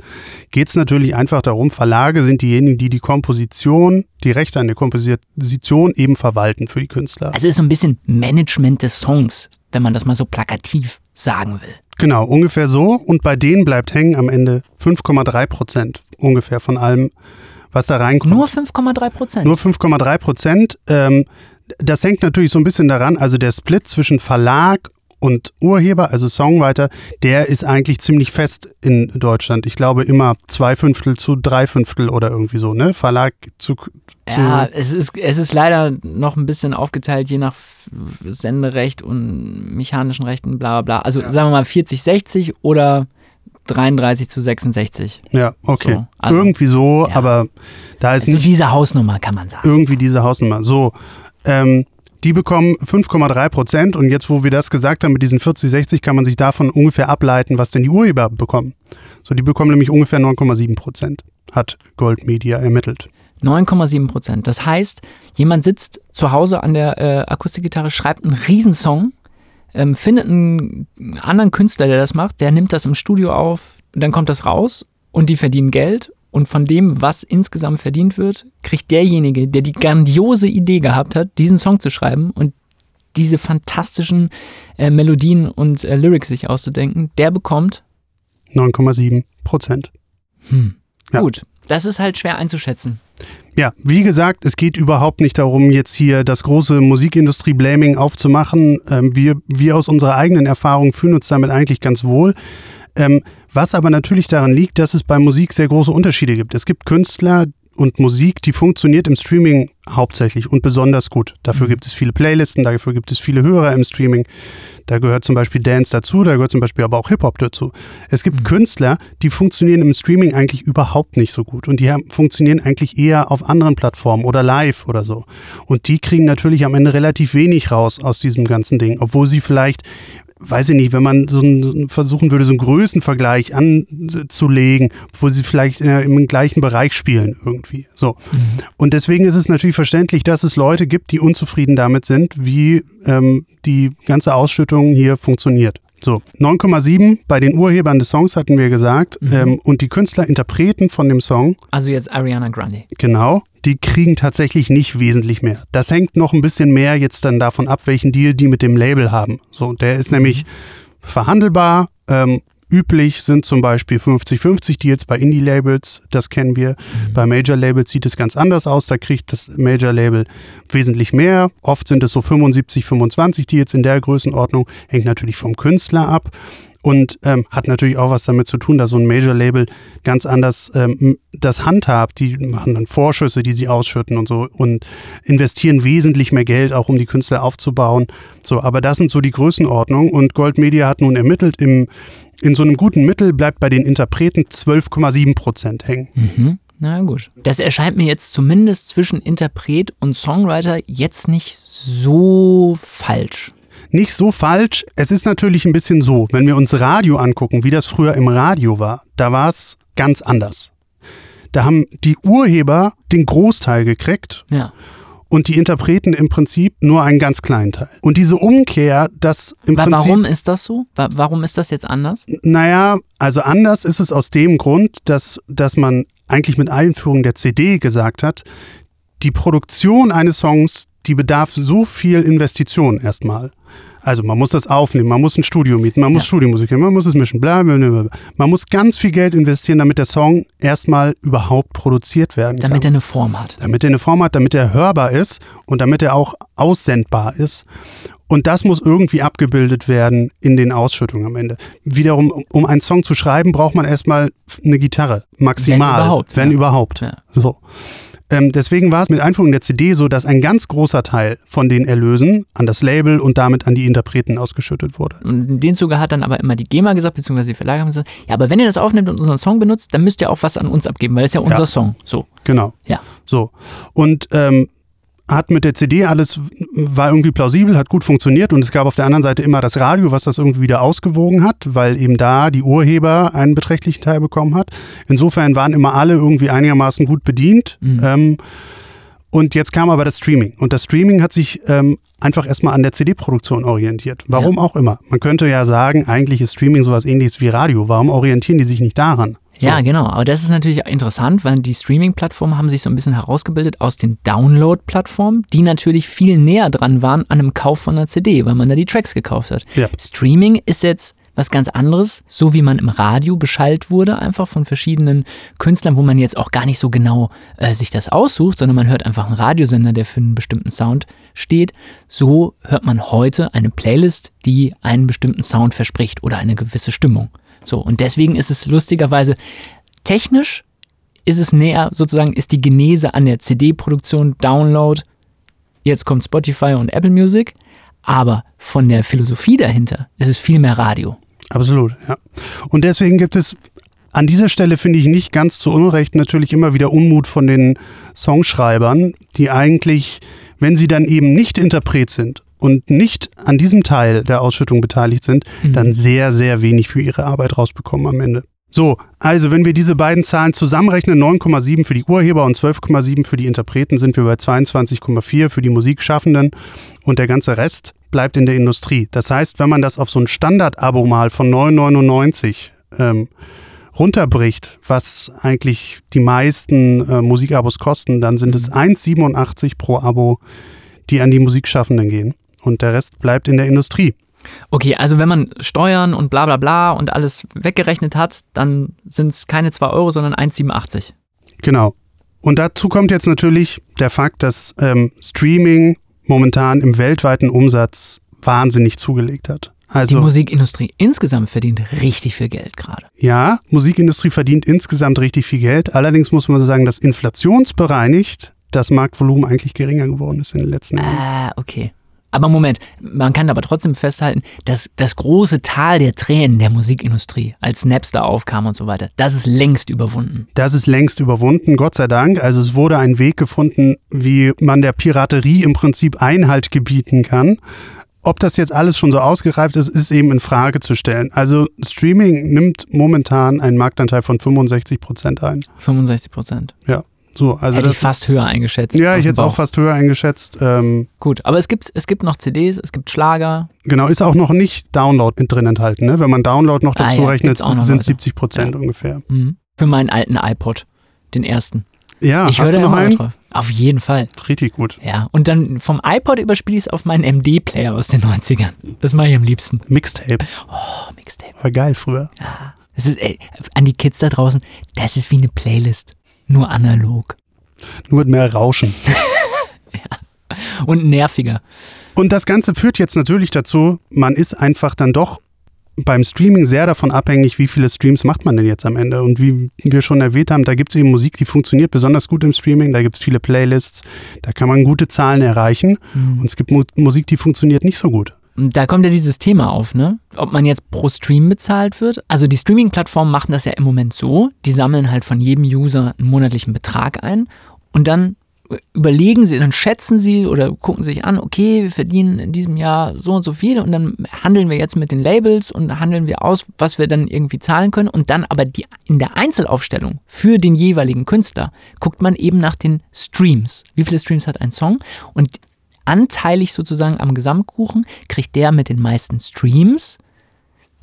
geht es natürlich einfach darum, Verlage sind diejenigen, die die Komposition, die Rechte an der Komposition eben verwalten für die Künstler. Also ist so ein bisschen Management des Songs, wenn man das mal so plakativ sagen will. Genau, ungefähr so. Und bei denen bleibt hängen am Ende 5,3 Prozent ungefähr von allem, was da reinkommt. Nur 5,3 Prozent. Nur 5,3 Prozent. Ähm, das hängt natürlich so ein bisschen daran, also der Split zwischen Verlag und Urheber, also Songwriter, der ist eigentlich ziemlich fest in Deutschland. Ich glaube immer zwei Fünftel zu drei Fünftel oder irgendwie so, ne? Verlag zu. zu Ja, es ist, es ist leider noch ein bisschen aufgeteilt, je nach Senderecht und mechanischen Rechten, bla bla bla. Also sagen wir mal 40, 60 oder 33 zu 66. ja, okay. So, also, irgendwie so, ja. aber da ist Also nicht diese Hausnummer kann man sagen. irgendwie diese Hausnummer. So, ähm, die bekommen 5,3 Prozent und jetzt, wo wir das gesagt haben mit diesen 40, 60, kann man sich davon ungefähr ableiten, was denn die Urheber bekommen. So, die bekommen nämlich ungefähr 9,7 Prozent, hat Gold Media ermittelt. 9,7 Prozent. Das heißt, jemand sitzt zu Hause an der äh, Akustikgitarre, schreibt einen Riesensong, ähm, findet einen anderen Künstler, der das macht, der nimmt das im Studio auf, dann kommt das raus und die verdienen Geld. Und von dem, was insgesamt verdient wird, kriegt derjenige, der die grandiose Idee gehabt hat, diesen Song zu schreiben und diese fantastischen äh, Melodien und äh, Lyrics sich auszudenken, der bekommt, 9,7 Prozent. Ja. gut, das ist halt schwer einzuschätzen. Ja, wie gesagt, es geht überhaupt nicht darum, jetzt hier das große Musikindustrie-Blaming aufzumachen. Ähm, wir, wir aus unserer eigenen Erfahrung fühlen uns damit eigentlich ganz wohl. Ähm, was aber natürlich daran liegt, dass es bei Musik sehr große Unterschiede gibt. Es gibt Künstler und Musik, die funktioniert im Streaming hauptsächlich und besonders gut. Dafür gibt es viele Playlisten, dafür gibt es viele Hörer im Streaming. Da gehört zum Beispiel Dance dazu, da gehört zum Beispiel aber auch Hip-Hop dazu. Es gibt Künstler, die funktionieren im Streaming eigentlich überhaupt nicht so gut und die haben, funktionieren eigentlich eher auf anderen Plattformen oder live oder so. Und die kriegen natürlich am Ende relativ wenig raus aus diesem ganzen Ding, obwohl sie vielleicht weiß ich nicht, wenn man so ein, versuchen würde, so einen Größenvergleich anzulegen, wo sie vielleicht in, der- im gleichen Bereich spielen irgendwie. So. Und deswegen ist es natürlich verständlich, dass es Leute gibt, die unzufrieden damit sind, wie ähm, die ganze Ausschüttung hier funktioniert. So, 9,7 bei den Urhebern des Songs hatten wir gesagt. Ähm, und die Künstler, Interpreten von dem Song, Also jetzt Ariana Grande. Genau, die kriegen tatsächlich nicht wesentlich mehr. Das hängt noch ein bisschen mehr jetzt dann davon ab, welchen Deal die mit dem Label haben. So, der ist nämlich verhandelbar. Ähm, üblich sind zum Beispiel 50-50 Deals bei Indie-Labels, das kennen wir. Bei Major-Labels sieht es ganz anders aus, da kriegt das Major-Label wesentlich mehr. Oft sind es so 75-25 Deals in der Größenordnung, hängt natürlich vom Künstler ab. Und ähm, hat natürlich auch was damit zu tun, dass so ein Major-Label ganz anders ähm, das handhabt. Die machen dann Vorschüsse, die sie ausschütten und so und investieren wesentlich mehr Geld, auch um die Künstler aufzubauen. So, aber das sind so die Größenordnungen. Und Gold Media hat nun ermittelt, im, in so einem guten Mittel bleibt bei den Interpreten 12,7 Prozent hängen. Mhm. Na gut. Das erscheint mir jetzt zumindest zwischen Interpret und Songwriter jetzt nicht so falsch. Nicht so falsch. Es ist natürlich ein bisschen so, wenn wir uns Radio angucken, wie das früher im Radio war, da war es ganz anders. Da haben die Urheber den Großteil gekriegt Ja. und die Interpreten im Prinzip nur einen ganz kleinen Teil. Und diese Umkehr, dass im Wa- Prinzip. Warum ist das so? Wa- Warum ist das jetzt anders? Naja, also anders ist es aus dem Grund, dass, dass man eigentlich mit Einführung der CD gesagt hat, die Produktion eines Songs, die bedarf so viel Investition erstmal. Also man muss das aufnehmen, man muss ein Studio mieten, man muss Ja. Studiomusik machen, man muss es mischen, bla, bla, bla. Man muss ganz viel Geld investieren, damit der Song erstmal überhaupt produziert werden kann. Damit er eine Form hat. damit er eine Form hat, damit er hörbar ist und damit er auch aussendbar ist. Und das muss irgendwie abgebildet werden in den Ausschüttungen am Ende. Wiederum, um- um einen Song zu schreiben, braucht man erstmal eine Gitarre. Maximal. Wenn überhaupt, Wenn ja. überhaupt. Ja. So. Ähm, deswegen war es mit Einführung der CD so, dass ein ganz großer Teil von den Erlösen an das Label und damit an die Interpreten ausgeschüttet wurde. Und in dem Zuge hat dann aber immer die GEMA gesagt, beziehungsweise die Verlage haben gesagt, ja, aber wenn ihr das aufnimmt und unseren Song benutzt, dann müsst ihr auch was an uns abgeben, weil das ist ja unser Ja. Song. So, Genau. ja. So. Und ähm, hat mit der CD alles, war irgendwie plausibel, hat gut funktioniert und es gab auf der anderen Seite immer das Radio, was das irgendwie wieder ausgewogen hat, weil eben da die Urheber einen beträchtlichen Teil bekommen hat. Insofern waren immer alle irgendwie einigermaßen gut bedient. Ähm, und jetzt kam aber das Streaming. Und das Streaming hat sich ähm, einfach erstmal an der CD-Produktion orientiert. Warum auch immer. Man könnte ja sagen, eigentlich ist Streaming sowas ähnliches wie Radio. Warum orientieren die sich nicht daran? So. Ja, genau. Aber das ist natürlich interessant, weil die Streaming-Plattformen haben sich so ein bisschen herausgebildet aus den Download-Plattformen, die natürlich viel näher dran waren an einem Kauf von einer CD, weil man da die Tracks gekauft hat. Ja. Streaming ist jetzt was ganz anderes, so wie man im Radio beschallt wurde, einfach von verschiedenen Künstlern, wo man jetzt auch gar nicht so genau äh, sich das aussucht, sondern man hört einfach einen Radiosender, der für einen bestimmten Sound steht. So hört man heute eine Playlist, die einen bestimmten Sound verspricht oder eine gewisse Stimmung. So, und deswegen ist es lustigerweise technisch ist es näher, sozusagen ist die Genese an der CD-Produktion, Download, jetzt kommt Spotify und Apple Music, aber von der Philosophie dahinter ist es viel mehr Radio. Absolut, ja. Und deswegen gibt es an dieser Stelle, finde ich, nicht ganz zu Unrecht natürlich immer wieder Unmut von den Songschreibern, die eigentlich, wenn sie dann eben nicht Interpret sind und nicht an diesem Teil der Ausschüttung beteiligt sind, dann sehr, sehr wenig für ihre Arbeit rausbekommen am Ende. So, also wenn wir diese beiden Zahlen zusammenrechnen, 9,7 für die Urheber und 12,7 für die Interpreten, sind wir bei 22,4 für die Musikschaffenden und der ganze Rest bleibt in der Industrie. Das heißt, wenn man das auf so ein Standard-Abo mal von 9,99 ähm, runterbricht, was eigentlich die meisten äh, Musikabos kosten, dann sind es 1,87 pro Abo, die an die Musikschaffenden gehen. Und der Rest bleibt in der Industrie. Okay, also wenn man Steuern und bla bla bla und alles weggerechnet hat, dann sind es keine 2 Euro, sondern 1,87. Genau. Und dazu kommt jetzt natürlich der Fakt, dass ähm, Streaming momentan im weltweiten Umsatz wahnsinnig zugelegt hat. Die Also Musikindustrie insgesamt verdient richtig viel Geld gerade. ja, Musikindustrie verdient insgesamt richtig viel Geld. Allerdings muss man sagen, dass inflationsbereinigt das Marktvolumen eigentlich geringer geworden ist in den letzten Jahren. Ah, okay. Aber Moment, man kann aber trotzdem festhalten, dass das große Tal der Tränen der Musikindustrie, als Napster aufkam und so weiter, das ist längst überwunden. Das ist längst überwunden, Gott sei Dank. Also es wurde ein Weg gefunden, wie man der Piraterie im Prinzip Einhalt gebieten kann. Ob das jetzt alles schon so ausgereift ist, ist eben in Frage zu stellen. Also Streaming nimmt momentan einen Marktanteil von 65 Prozent ein. 65 Prozent. Ja, so. Also Hätte das ich fast ist, höher eingeschätzt. Ja, ich hätte es auch fast höher eingeschätzt. Ähm, Gut, aber es gibt, es gibt noch CDs, es gibt Schlager. genau, ist auch noch nicht Download mit drin enthalten. Ne? Wenn man Download noch Ah, dazu ja, rechnet, sind Leute. 70 Prozent Ja. ungefähr. Mhm. Für meinen alten iPod, den ersten. Ja, ich hast du noch einen? drauf. Auf jeden Fall. Richtig gut. Ja, und dann vom iPod überspiele ich es auf meinen MD-Player aus den 90ern. Das mache ich am liebsten. Mixtape. Oh, Mixtape. War geil früher. Das ist, ey, an die Kids da draußen, das ist wie eine Playlist. Nur analog. Nur mit mehr Rauschen. Und nerviger. Und das Ganze führt jetzt natürlich dazu, man ist einfach dann doch beim Streaming sehr davon abhängig, wie viele Streams macht man denn jetzt am Ende. Und wie wir schon erwähnt haben, da gibt es eben Musik, die funktioniert besonders gut im Streaming, da gibt es viele Playlists, da kann man gute Zahlen erreichen. Und es gibt Mu Musik, die funktioniert nicht so gut. Da kommt ja dieses Thema auf, ne? Ob man jetzt pro Stream bezahlt wird. Also die Streaming-Plattformen machen das ja im Moment so. Die sammeln halt von jedem User einen monatlichen Betrag ein und dann überlegen sie, dann schätzen sie oder gucken sich an, okay, wir verdienen in diesem Jahr so und so viel und dann handeln wir jetzt mit den Labels und handeln wir aus, was wir dann irgendwie zahlen können und dann aber die, in der Einzelaufstellung für den jeweiligen Künstler guckt man eben nach den Streams. Wie viele Streams hat ein Song und anteilig sozusagen am Gesamtkuchen kriegt der mit den meisten Streams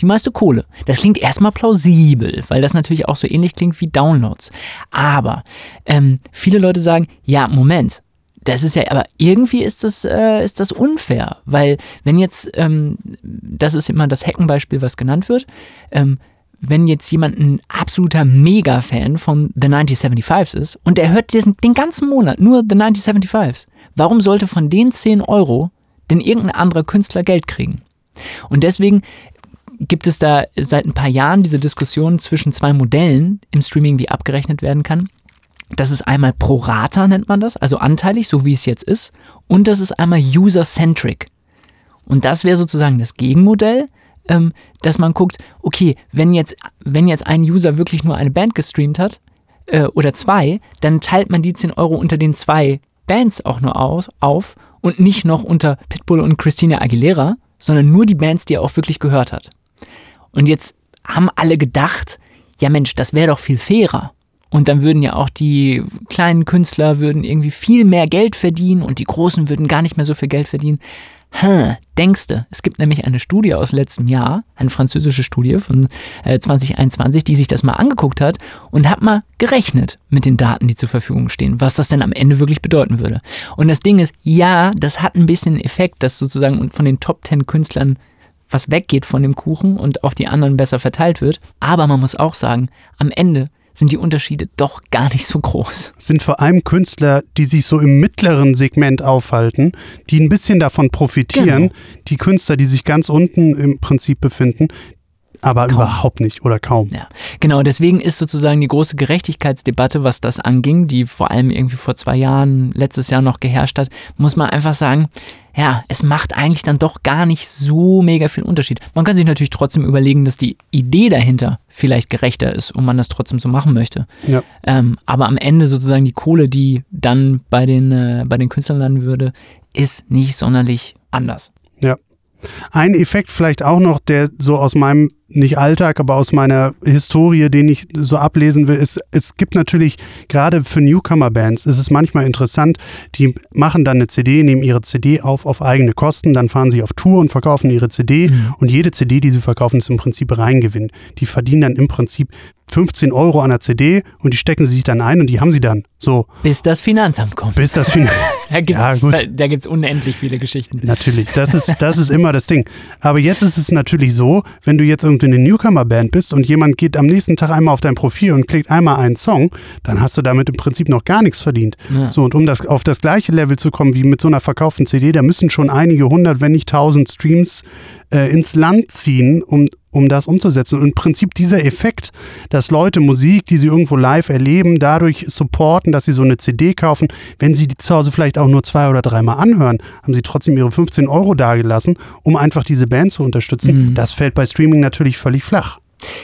die meiste Kohle. Das klingt erstmal plausibel, weil das natürlich auch so ähnlich klingt wie Downloads. Aber ähm, viele Leute sagen, ja, Moment, das ist ja, aber irgendwie ist das, äh, ist das unfair, weil wenn jetzt, ähm, das ist immer das Heckenbeispiel, was genannt wird, ähm, wenn jetzt jemand ein absoluter Mega-Fan von The 1975s ist und er hört diesen, den ganzen Monat nur The 1975s, warum sollte von den 10 Euro denn irgendein anderer Künstler Geld kriegen? Und deswegen gibt es da seit ein paar Jahren diese Diskussion zwischen zwei Modellen im Streaming, wie abgerechnet werden kann. Das ist einmal pro rata, nennt man das, also anteilig, so wie es jetzt ist. Und das ist einmal user-centric. Und das wäre sozusagen das Gegenmodell, ähm, dass man guckt, okay, wenn jetzt, wenn jetzt ein User wirklich nur eine Band gestreamt hat äh, oder zwei, dann teilt man die 10 Euro unter den zwei Bands auch nur aus, auf und nicht noch unter Pitbull und Christina Aguilera, sondern nur die Bands, die er auch wirklich gehört hat. Und jetzt haben alle gedacht, ja Mensch, das wäre doch viel fairer. Und dann würden ja auch die kleinen Künstler würden irgendwie viel mehr Geld verdienen und die Großen würden gar nicht mehr so viel Geld verdienen. Hm, denkste, es gibt nämlich eine Studie aus letztem Jahr, eine französische Studie von äh, 2021, die sich das mal angeguckt hat und hat mal gerechnet mit den Daten, die zur Verfügung stehen, was das denn am Ende wirklich bedeuten würde. Und das Ding ist, ja, das hat ein bisschen Effekt, dass sozusagen von den Top 10 Künstlern was weggeht von dem Kuchen und auf die anderen besser verteilt wird. Aber man muss auch sagen, am Ende sind die Unterschiede doch gar nicht so groß. sind vor allem Künstler, die sich so im mittleren Segment aufhalten, die ein bisschen davon profitieren. Genau. Die Künstler, die sich ganz unten im Prinzip befinden, aber Kaum. überhaupt nicht oder kaum. Ja, genau. Deswegen ist sozusagen die große Gerechtigkeitsdebatte, was das anging, die vor allem irgendwie vor zwei Jahren, letztes Jahr noch geherrscht hat, muss man einfach sagen, ja, es macht eigentlich dann doch gar nicht so mega viel Unterschied. Man kann sich natürlich trotzdem überlegen, dass die Idee dahinter vielleicht gerechter ist und man das trotzdem so machen möchte. Ja. Ähm, aber am Ende sozusagen die Kohle, die dann bei den, äh, bei den Künstlern landen würde, ist nicht sonderlich anders. Ja. Ein Effekt vielleicht auch noch, der so aus meinem, nicht Alltag, aber aus meiner Historie, den ich so ablesen will, ist, es gibt natürlich, gerade für Newcomer-Bands, ist es manchmal interessant, die machen dann eine CD, nehmen ihre CD auf auf eigene Kosten, dann fahren sie auf Tour und verkaufen ihre CD und jede CD, die sie verkaufen, ist im Prinzip Reingewinn. Die verdienen dann im Prinzip 15 Euro an der CD und die stecken sie sich dann ein und die haben sie dann. So, Bis das Finanzamt kommt. bis das Final. Da gibt Ja, es da gibt's unendlich viele Geschichten. Natürlich, das ist, das ist immer das Ding. Aber jetzt ist es natürlich so, wenn du jetzt irgendwie eine Newcomer-Band bist und jemand geht am nächsten Tag einmal auf dein Profil und klickt einmal einen Song, dann hast du damit im Prinzip noch gar nichts verdient. Ja. So, und um das, auf das gleiche Level zu kommen wie mit so einer verkauften CD, da müssen schon einige hundert, wenn nicht tausend Streams äh, ins Land ziehen, um, um das umzusetzen. Und im Prinzip dieser Effekt, dass Leute Musik, die sie irgendwo live erleben, dadurch supporten, dass sie so eine CD kaufen, wenn sie die zu Hause vielleicht auch nur zwei oder dreimal anhören, haben sie trotzdem ihre 15 Euro dagelassen, um einfach diese Band zu unterstützen. Das fällt bei Streaming natürlich völlig flach.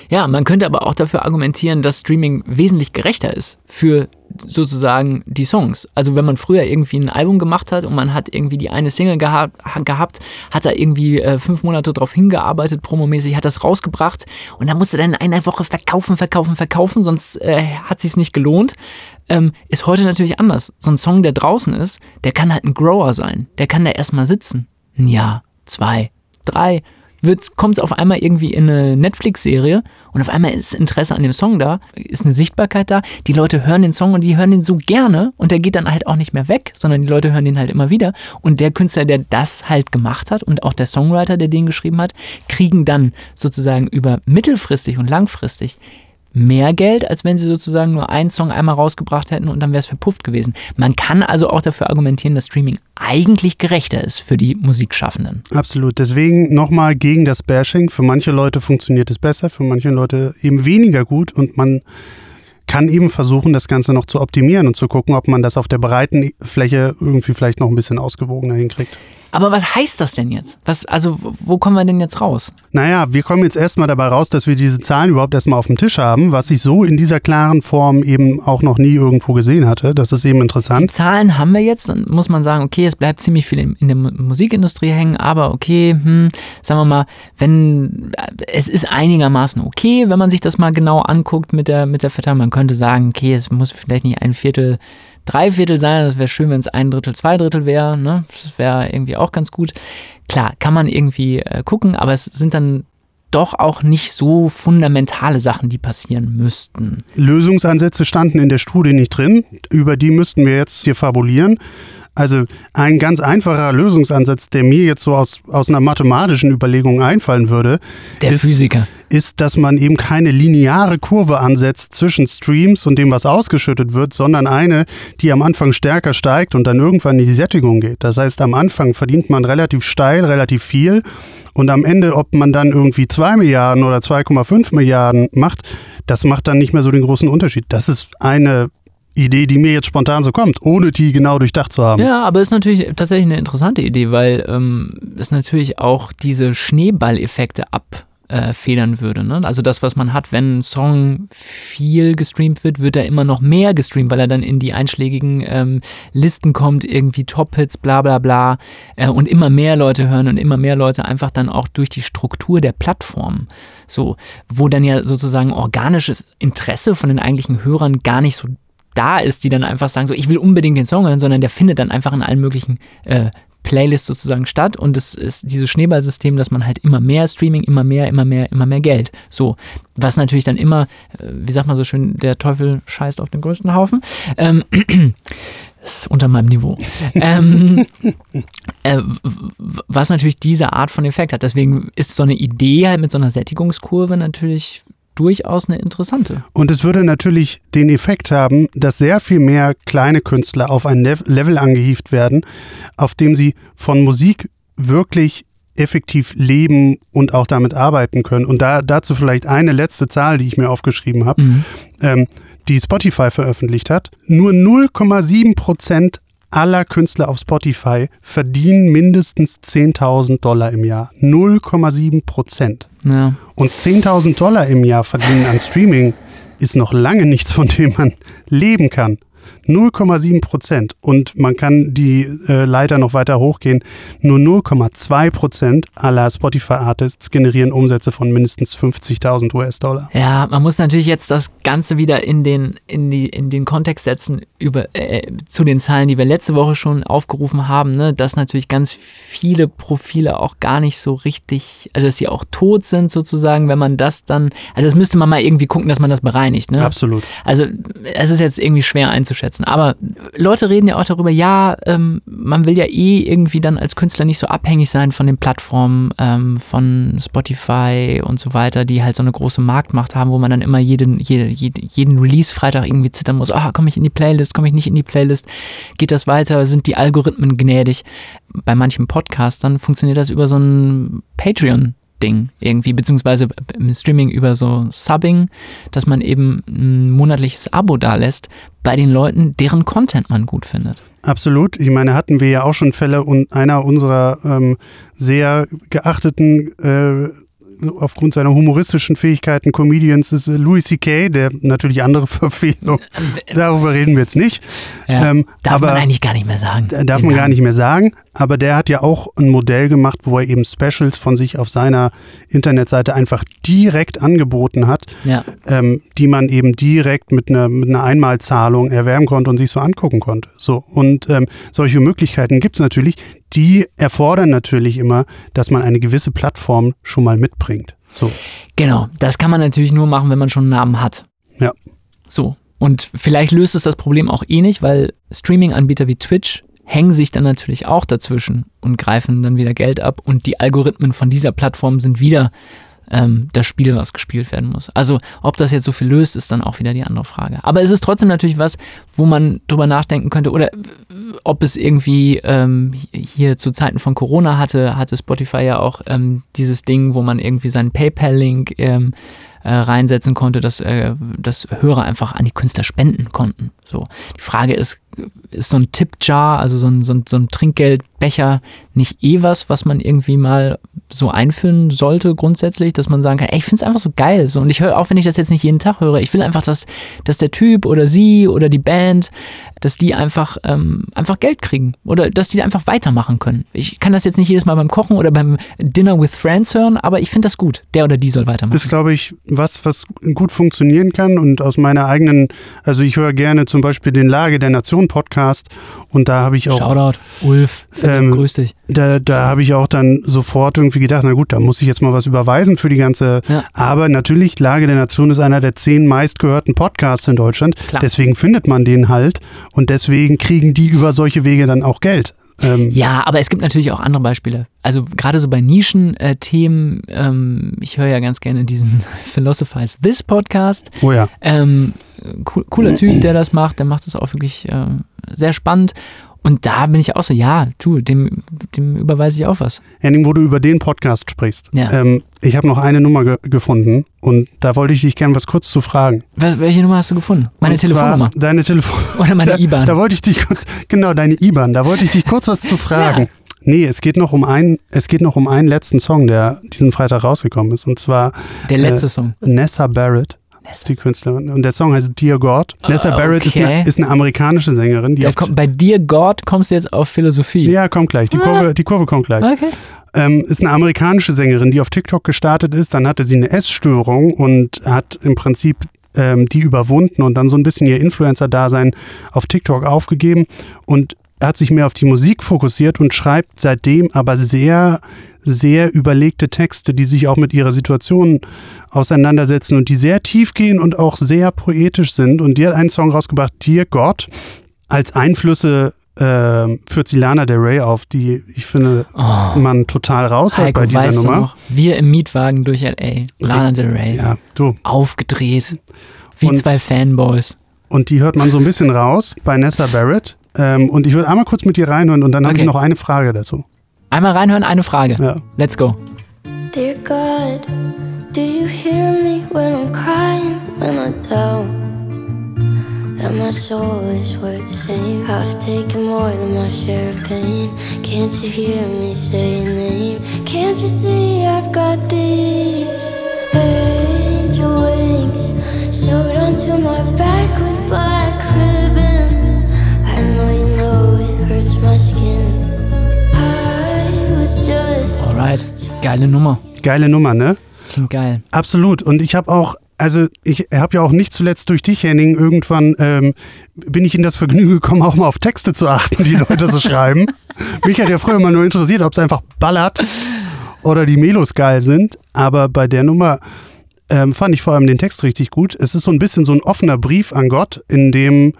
Ja, man könnte aber auch dafür argumentieren, dass Streaming wesentlich gerechter ist für sozusagen die Songs. Also wenn man früher irgendwie ein Album gemacht hat und man hat irgendwie die eine Single geha gehabt, hat da irgendwie äh, fünf Monate drauf hingearbeitet, promomäßig, hat das rausgebracht und dann musste dann in einer Woche verkaufen, verkaufen, verkaufen, sonst äh, hat sich's nicht gelohnt. Ähm, ist heute natürlich anders. So ein Song, der draußen ist, der kann halt ein Grower sein. Der kann da erstmal sitzen. Ein Jahr, zwei, drei, kommt es auf einmal irgendwie in eine Netflix-Serie und auf einmal ist Interesse an dem Song da, ist eine Sichtbarkeit da. Die Leute hören den Song und die hören den so gerne und der geht dann halt auch nicht mehr weg, sondern die Leute hören den halt immer wieder. Und der Künstler, der das halt gemacht hat und auch der Songwriter, der den geschrieben hat, kriegen dann sozusagen über mittelfristig und langfristig mehr Geld, als wenn sie sozusagen nur einen Song einmal rausgebracht hätten und dann wäre es verpufft gewesen. Man kann also auch dafür argumentieren, dass Streaming eigentlich gerechter ist für die Musikschaffenden. Absolut. Deswegen nochmal gegen das Bashing. Für manche Leute funktioniert es besser, für manche Leute eben weniger gut und man kann eben versuchen, das Ganze noch zu optimieren und zu gucken, ob man das auf der breiten Fläche irgendwie vielleicht noch ein bisschen ausgewogener hinkriegt. Aber was heißt das denn jetzt? Was, also, wo kommen wir denn jetzt raus? Naja, wir kommen jetzt erstmal dabei raus, dass wir diese Zahlen überhaupt erstmal auf dem Tisch haben, was ich so in dieser klaren Form eben auch noch nie irgendwo gesehen hatte. Das ist eben interessant. Zahlen haben wir jetzt, dann muss man sagen, okay, es bleibt ziemlich viel in, in der Mu- Musikindustrie hängen, aber okay, hm, sagen wir mal, wenn es ist einigermaßen okay, wenn man sich das mal genau anguckt mit der, mit der Verteilung. Man könnte sagen, okay, es muss vielleicht nicht ein Viertel, drei Viertel sein, das wäre schön, wenn es ein Drittel, zwei Drittel wäre, ne? Das wäre irgendwie auch ganz gut. Klar, kann man irgendwie äh, gucken, aber es sind dann doch auch nicht so fundamentale Sachen, die passieren müssten. Lösungsansätze standen in der Studie nicht drin. Über die müssten wir jetzt hier fabulieren. Also ein ganz einfacher Lösungsansatz, der mir jetzt so aus, aus einer mathematischen Überlegung einfallen würde, Der ist, Physiker. ist, dass man eben keine lineare Kurve ansetzt zwischen Streams und dem, was ausgeschüttet wird, sondern eine, die am Anfang stärker steigt und dann irgendwann in die Sättigung geht. Das heißt, am Anfang verdient man relativ steil, relativ viel und am Ende, ob man dann irgendwie 2 Milliarden oder 2,5 Milliarden macht, das macht dann nicht mehr so den großen Unterschied. Das ist eine Idee, die mir jetzt spontan so kommt, ohne die genau durchdacht zu haben. Ja, aber ist natürlich tatsächlich eine interessante Idee, weil ähm, es natürlich auch diese Schneeballeffekte abfedern würde. Ne? Also das, was man hat, wenn ein Song viel gestreamt wird, wird er immer noch mehr gestreamt, weil er dann in die einschlägigen ähm, Listen kommt, irgendwie Top-Hits, bla bla bla, äh, und immer mehr Leute hören und immer mehr Leute einfach dann auch durch die Struktur der Plattform, so, wo dann ja sozusagen organisches Interesse von den eigentlichen Hörern gar nicht so da ist, die dann einfach sagen, so ich will unbedingt den Song hören, sondern der findet dann einfach in allen möglichen äh, Playlists sozusagen statt und es ist dieses Schneeballsystem, dass man halt immer mehr Streaming, immer mehr, immer mehr, immer mehr Geld. So, was natürlich dann immer, äh, wie sagt man so schön, der Teufel scheißt auf den größten Haufen. Ähm, ist unter meinem Niveau. ähm, äh, was natürlich diese Art von Effekt hat. Deswegen ist so eine Idee halt mit so einer Sättigungskurve natürlich durchaus eine interessante. Und es würde natürlich den Effekt haben, dass sehr viel mehr kleine Künstler auf ein Lev- Level angehievt werden, auf dem sie von Musik wirklich effektiv leben und auch damit arbeiten können. Und da, dazu vielleicht eine letzte Zahl, die ich mir aufgeschrieben habe, ähm, die Spotify veröffentlicht hat. Nur 0,7 Prozent aller Künstler auf Spotify verdienen mindestens 10.000 Dollar im Jahr. 0,7 Prozent. Ja. Und 10.000 Dollar im Jahr verdienen an Streaming ist noch lange nichts, von dem man leben kann. 0,7 Prozent. Und man kann die äh, Leiter noch weiter hochgehen. Nur 0,2 Prozent aller Spotify-Artists generieren Umsätze von mindestens 50.000 US-Dollar. Ja, man muss natürlich jetzt das Ganze wieder in den, in die, in den Kontext setzen über, äh, zu den Zahlen, die wir letzte Woche schon aufgerufen haben, ne, dass natürlich ganz viele Profile auch gar nicht so richtig, also dass sie auch tot sind sozusagen, wenn man das dann, also das müsste man mal irgendwie gucken, dass man das bereinigt. Ne? Absolut. Also es ist jetzt irgendwie schwer einzuschätzen. Aber Leute reden ja auch darüber, ja, ähm, man will ja eh irgendwie dann als Künstler nicht so abhängig sein von den Plattformen, ähm, von Spotify und so weiter, die halt so eine große Marktmacht haben, wo man dann immer jeden, jede, jede, jeden Release-Freitag irgendwie zittern muss, ah, komme ich in die Playlist, komme ich nicht in die Playlist, geht das weiter, sind die Algorithmen gnädig. Bei manchen Podcastern funktioniert das über so ein Patreon. Ding irgendwie, beziehungsweise im Streaming über so Subbing, dass man eben ein monatliches Abo da lässt bei den Leuten, deren Content man gut findet. Absolut. Ich meine, hatten wir ja auch schon Fälle und einer unserer ähm, sehr geachteten, äh, aufgrund seiner humoristischen Fähigkeiten Comedians ist äh, Louis C.K., der natürlich andere Verfehlung. Darüber reden wir jetzt nicht. Ja, Ähm, darf man eigentlich gar nicht mehr sagen. Darf man gar nicht mehr sagen, aber der hat ja auch ein Modell gemacht, wo er eben Specials von sich auf seiner Internetseite einfach direkt angeboten hat, Ja. ähm, die man eben direkt mit einer, mit einer Einmalzahlung erwerben konnte und sich so angucken konnte. So, und ähm, solche Möglichkeiten gibt es natürlich, die erfordern natürlich immer, dass man eine gewisse Plattform schon mal mitbringt. So, Genau, das kann man natürlich nur machen, wenn man schon einen Namen hat. ja. So. Und vielleicht löst es das Problem auch eh nicht, weil Streaming-Anbieter wie Twitch hängen sich dann natürlich auch dazwischen und greifen dann wieder Geld ab und die Algorithmen von dieser Plattform sind wieder ähm, das Spiel, was gespielt werden muss. Also ob das jetzt so viel löst, ist dann auch wieder die andere Frage. Aber es ist trotzdem natürlich was, wo man drüber nachdenken könnte oder ob es irgendwie ähm, hier zu Zeiten von Corona hatte, hatte Spotify ja auch ähm, dieses Ding, wo man irgendwie seinen PayPal-Link ähm, äh, reinsetzen konnte, dass, äh, dass Hörer einfach an die Künstler spenden konnten. So. Die Frage ist, ist so ein Tip-Jar, also so ein, so, ein, so ein Trinkgeldbecher, nicht eh was, was man irgendwie mal so einführen sollte grundsätzlich, dass man sagen kann, ey, ich finde es einfach so geil. So, und ich höre auch, wenn ich das jetzt nicht jeden Tag höre, ich will einfach, dass, dass der Typ oder sie oder die Band, dass die einfach, ähm, einfach Geld kriegen oder dass die einfach weitermachen können. Ich kann das jetzt nicht jedes Mal beim Kochen oder beim Dinner with Friends hören, aber ich finde das gut. Der oder die soll weitermachen. ist, glaube ich, was, was gut funktionieren kann. Und aus meiner eigenen, also ich höre gerne zum Beispiel den Lage der Nation Podcast und da habe ich auch Shoutout, Ulf, Ähm, grüß dich. Da, da habe ich auch dann sofort irgendwie gedacht, na gut, da muss ich jetzt mal was überweisen für die ganze. Ja. Aber natürlich, Lage der Nation ist einer der zehn meistgehörten Podcasts in Deutschland. Klar. Deswegen findet man den halt und deswegen kriegen die über solche Wege dann auch Geld. Ähm, Ja, aber es gibt natürlich auch andere Beispiele. Also gerade so bei Nischenthemen, ähm, ich höre ja ganz gerne diesen Philosophize This Podcast. Oh ja. Ähm, cool, cooler Typ, der das macht, der macht das auch wirklich ähm, sehr spannend. Und da bin ich auch so, ja, tu, dem, dem überweise ich auch was. Henning, wo du über den Podcast sprichst. Ja. Ähm, ich habe noch eine Nummer ge gefunden und da wollte ich dich gerne was kurz zu fragen. Was, welche Nummer hast du gefunden? Meine Telefonnummer. Deine Telefon Oder meine da, IBAN. Da wollte ich dich kurz, genau, deine IBAN, da wollte ich dich kurz was zu fragen. Ja. Nee, es geht noch um einen, es geht noch um einen letzten Song, der diesen Freitag rausgekommen ist. Und zwar Der letzte äh, Song. Nessa Barrett. Ist die Künstlerin. Und der Song heißt Dear God. Nessa Ah, Barrett ist, okay. eine, ist eine amerikanische Sängerin, die auf, kommt, bei dir, Gott, kommst du jetzt auf Philosophie. Ja, kommt gleich. Die Kurve, die Kurve kommt gleich. Okay. Ähm, ist eine amerikanische Sängerin, die auf TikTok gestartet ist. Dann hatte sie eine Essstörung und hat im Prinzip ähm, die überwunden und dann so ein bisschen ihr Influencer-Dasein auf TikTok aufgegeben und hat sich mehr auf die Musik fokussiert und schreibt seitdem aber sehr, sehr überlegte Texte, die sich auch mit ihrer Situation auseinandersetzen und die sehr tief gehen und auch sehr poetisch sind. Und die hat einen Song rausgebracht, Dear God, als Einflüsse äh, führt sie Lana Del Rey auf, die ich finde, man total raushört Heiko, bei dieser weißt du Nummer. noch? Wir im Mietwagen durch L.A. Lana Del Rey. Ja, du. Aufgedreht. Wie Und- zwei Fanboys. Und die hört man so ein bisschen raus bei Nessa Barrett. Ähm, und ich würde einmal kurz mit dir reinhören und dann habe ich Okay. noch eine Frage dazu. Einmal reinhören, eine Frage. Ja. Let's go. Dear God, do you hear me when I'm crying, when I doubt that my soul is worth the same? I've taken more than my share of pain. Can't you hear me say your name? Can't you see I've got these angel wings sewed onto my back with black Alright. Geile Nummer. Geile Nummer, ne? Klingt geil. Absolut. Und ich habe auch, also ich habe ja auch nicht zuletzt durch dich, Henning, irgendwann ähm, bin ich in das Vergnügen gekommen, auch mal auf Texte zu achten, die Leute so schreiben. Mich hat ja früher mal nur interessiert, ob es einfach ballert oder die Melos geil sind. Aber bei der Nummer ähm, fand ich vor allem den Text richtig gut. Es ist so ein bisschen so ein offener Brief an Gott, in dem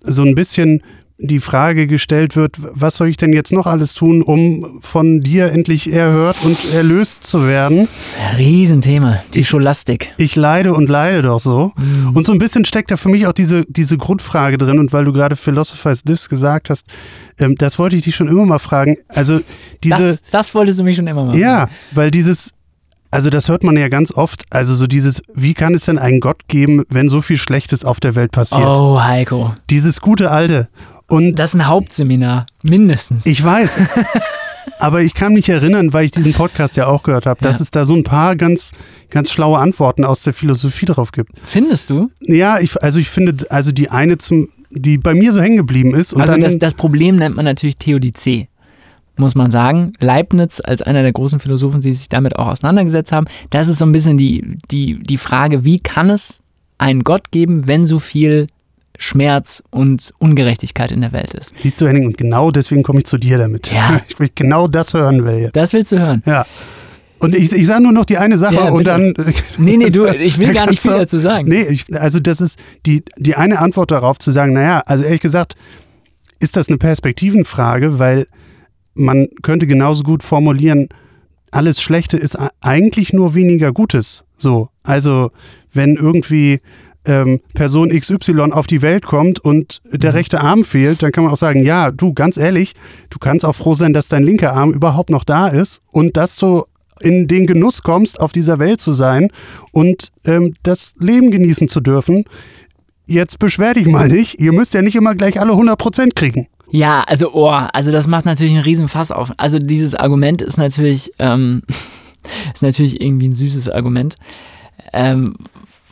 so ein bisschen die Frage gestellt wird, was soll ich denn jetzt noch alles tun, um von dir endlich erhört und erlöst zu werden? Riesenthema. Die Scholastik. ich leide und leide doch so. Und so ein bisschen steckt da für mich auch diese, diese Grundfrage drin. Und weil du gerade Philosophize This gesagt hast, ähm, das wollte ich dich schon immer mal fragen. Also diese, Das, das wolltest du mich schon immer machen. ja, weil dieses, also das hört man ja ganz oft, also so dieses, wie kann es denn einen Gott geben, wenn so viel Schlechtes auf der Welt passiert? Oh, Heiko. Dieses gute Alte. Und Das ist ein Hauptseminar. Mindestens. ich weiß. Aber ich kann mich erinnern, weil ich diesen Podcast ja auch gehört habe, dass Ja. es da so ein paar ganz, ganz schlaue Antworten aus der Philosophie drauf gibt. Findest du? Ja, ich, also ich finde, also die eine zum, die bei mir so hängen geblieben ist und also dann das, das Problem nennt man natürlich Theodizee, muss man sagen. Leibniz als einer der großen Philosophen, die sich damit auch auseinandergesetzt haben, das ist so ein bisschen die, die, die Frage, wie kann es einen Gott geben, wenn so viel Schmerz und Ungerechtigkeit in der Welt ist? siehst du Henning und genau deswegen komme ich zu dir damit. Ja. Ich will genau das hören will jetzt. Das willst du hören. ja. Und ich, ich sage nur noch die eine Sache Ja, und dann. Nee, nee, du, ich will gar nicht viel dazu sagen. Nee, ich, also das ist die, die eine Antwort darauf zu sagen, naja, also ehrlich gesagt, ist das eine Perspektivenfrage, weil man könnte genauso gut formulieren, alles Schlechte ist eigentlich nur weniger Gutes. So, also wenn irgendwie ähm, Person XY auf die Welt kommt und der rechte Arm fehlt, dann kann man auch sagen, ja, du, ganz ehrlich, du kannst auch froh sein, dass dein linker Arm überhaupt noch da ist und dass du in den Genuss kommst, auf dieser Welt zu sein und ähm, das Leben genießen zu dürfen. Jetzt beschwer dich mal nicht, ihr müsst ja nicht immer gleich alle 100% kriegen. Ja, also, oh, also das macht natürlich einen riesen Fass auf. Also dieses Argument ist natürlich, ähm, ist natürlich irgendwie ein süßes Argument. Ähm,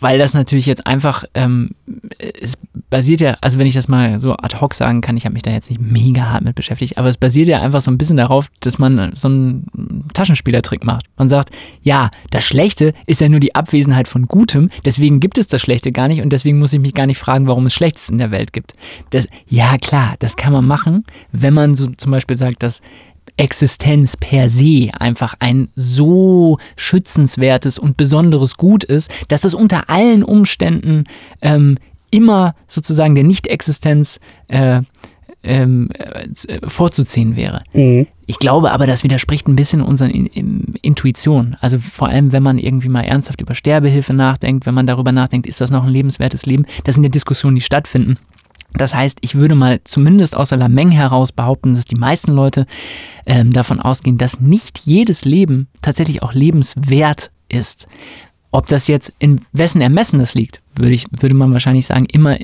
weil das natürlich jetzt einfach, ähm, es basiert ja, also wenn ich das mal so ad hoc sagen kann, ich habe mich da jetzt nicht mega hart mit beschäftigt, aber es basiert ja einfach so ein bisschen darauf, dass man so einen Taschenspielertrick macht. Man sagt, ja, das Schlechte ist ja nur die Abwesenheit von Gutem, deswegen gibt es das Schlechte gar nicht und deswegen muss ich mich gar nicht fragen, warum es Schlechtes in der Welt gibt. Das, ja, klar, das kann man machen, wenn man so zum Beispiel sagt, dass Existenz per se einfach ein so schützenswertes und besonderes Gut ist, dass es unter allen Umständen ähm, immer sozusagen der Nicht-Existenz äh, ähm, äh, vorzuziehen wäre. Ich glaube aber, das widerspricht ein bisschen unseren In In Intuition. Also vor allem, wenn man irgendwie mal ernsthaft über Sterbehilfe nachdenkt, wenn man darüber nachdenkt, ist das noch ein lebenswertes Leben? Das sind ja Diskussionen, die stattfinden. Das heißt, ich würde mal zumindest aus der Lameng heraus behaupten, dass die meisten Leute ähm, davon ausgehen, dass nicht jedes Leben tatsächlich auch lebenswert ist. Ob das jetzt in wessen Ermessen das liegt, würde, ich, würde man wahrscheinlich sagen, immer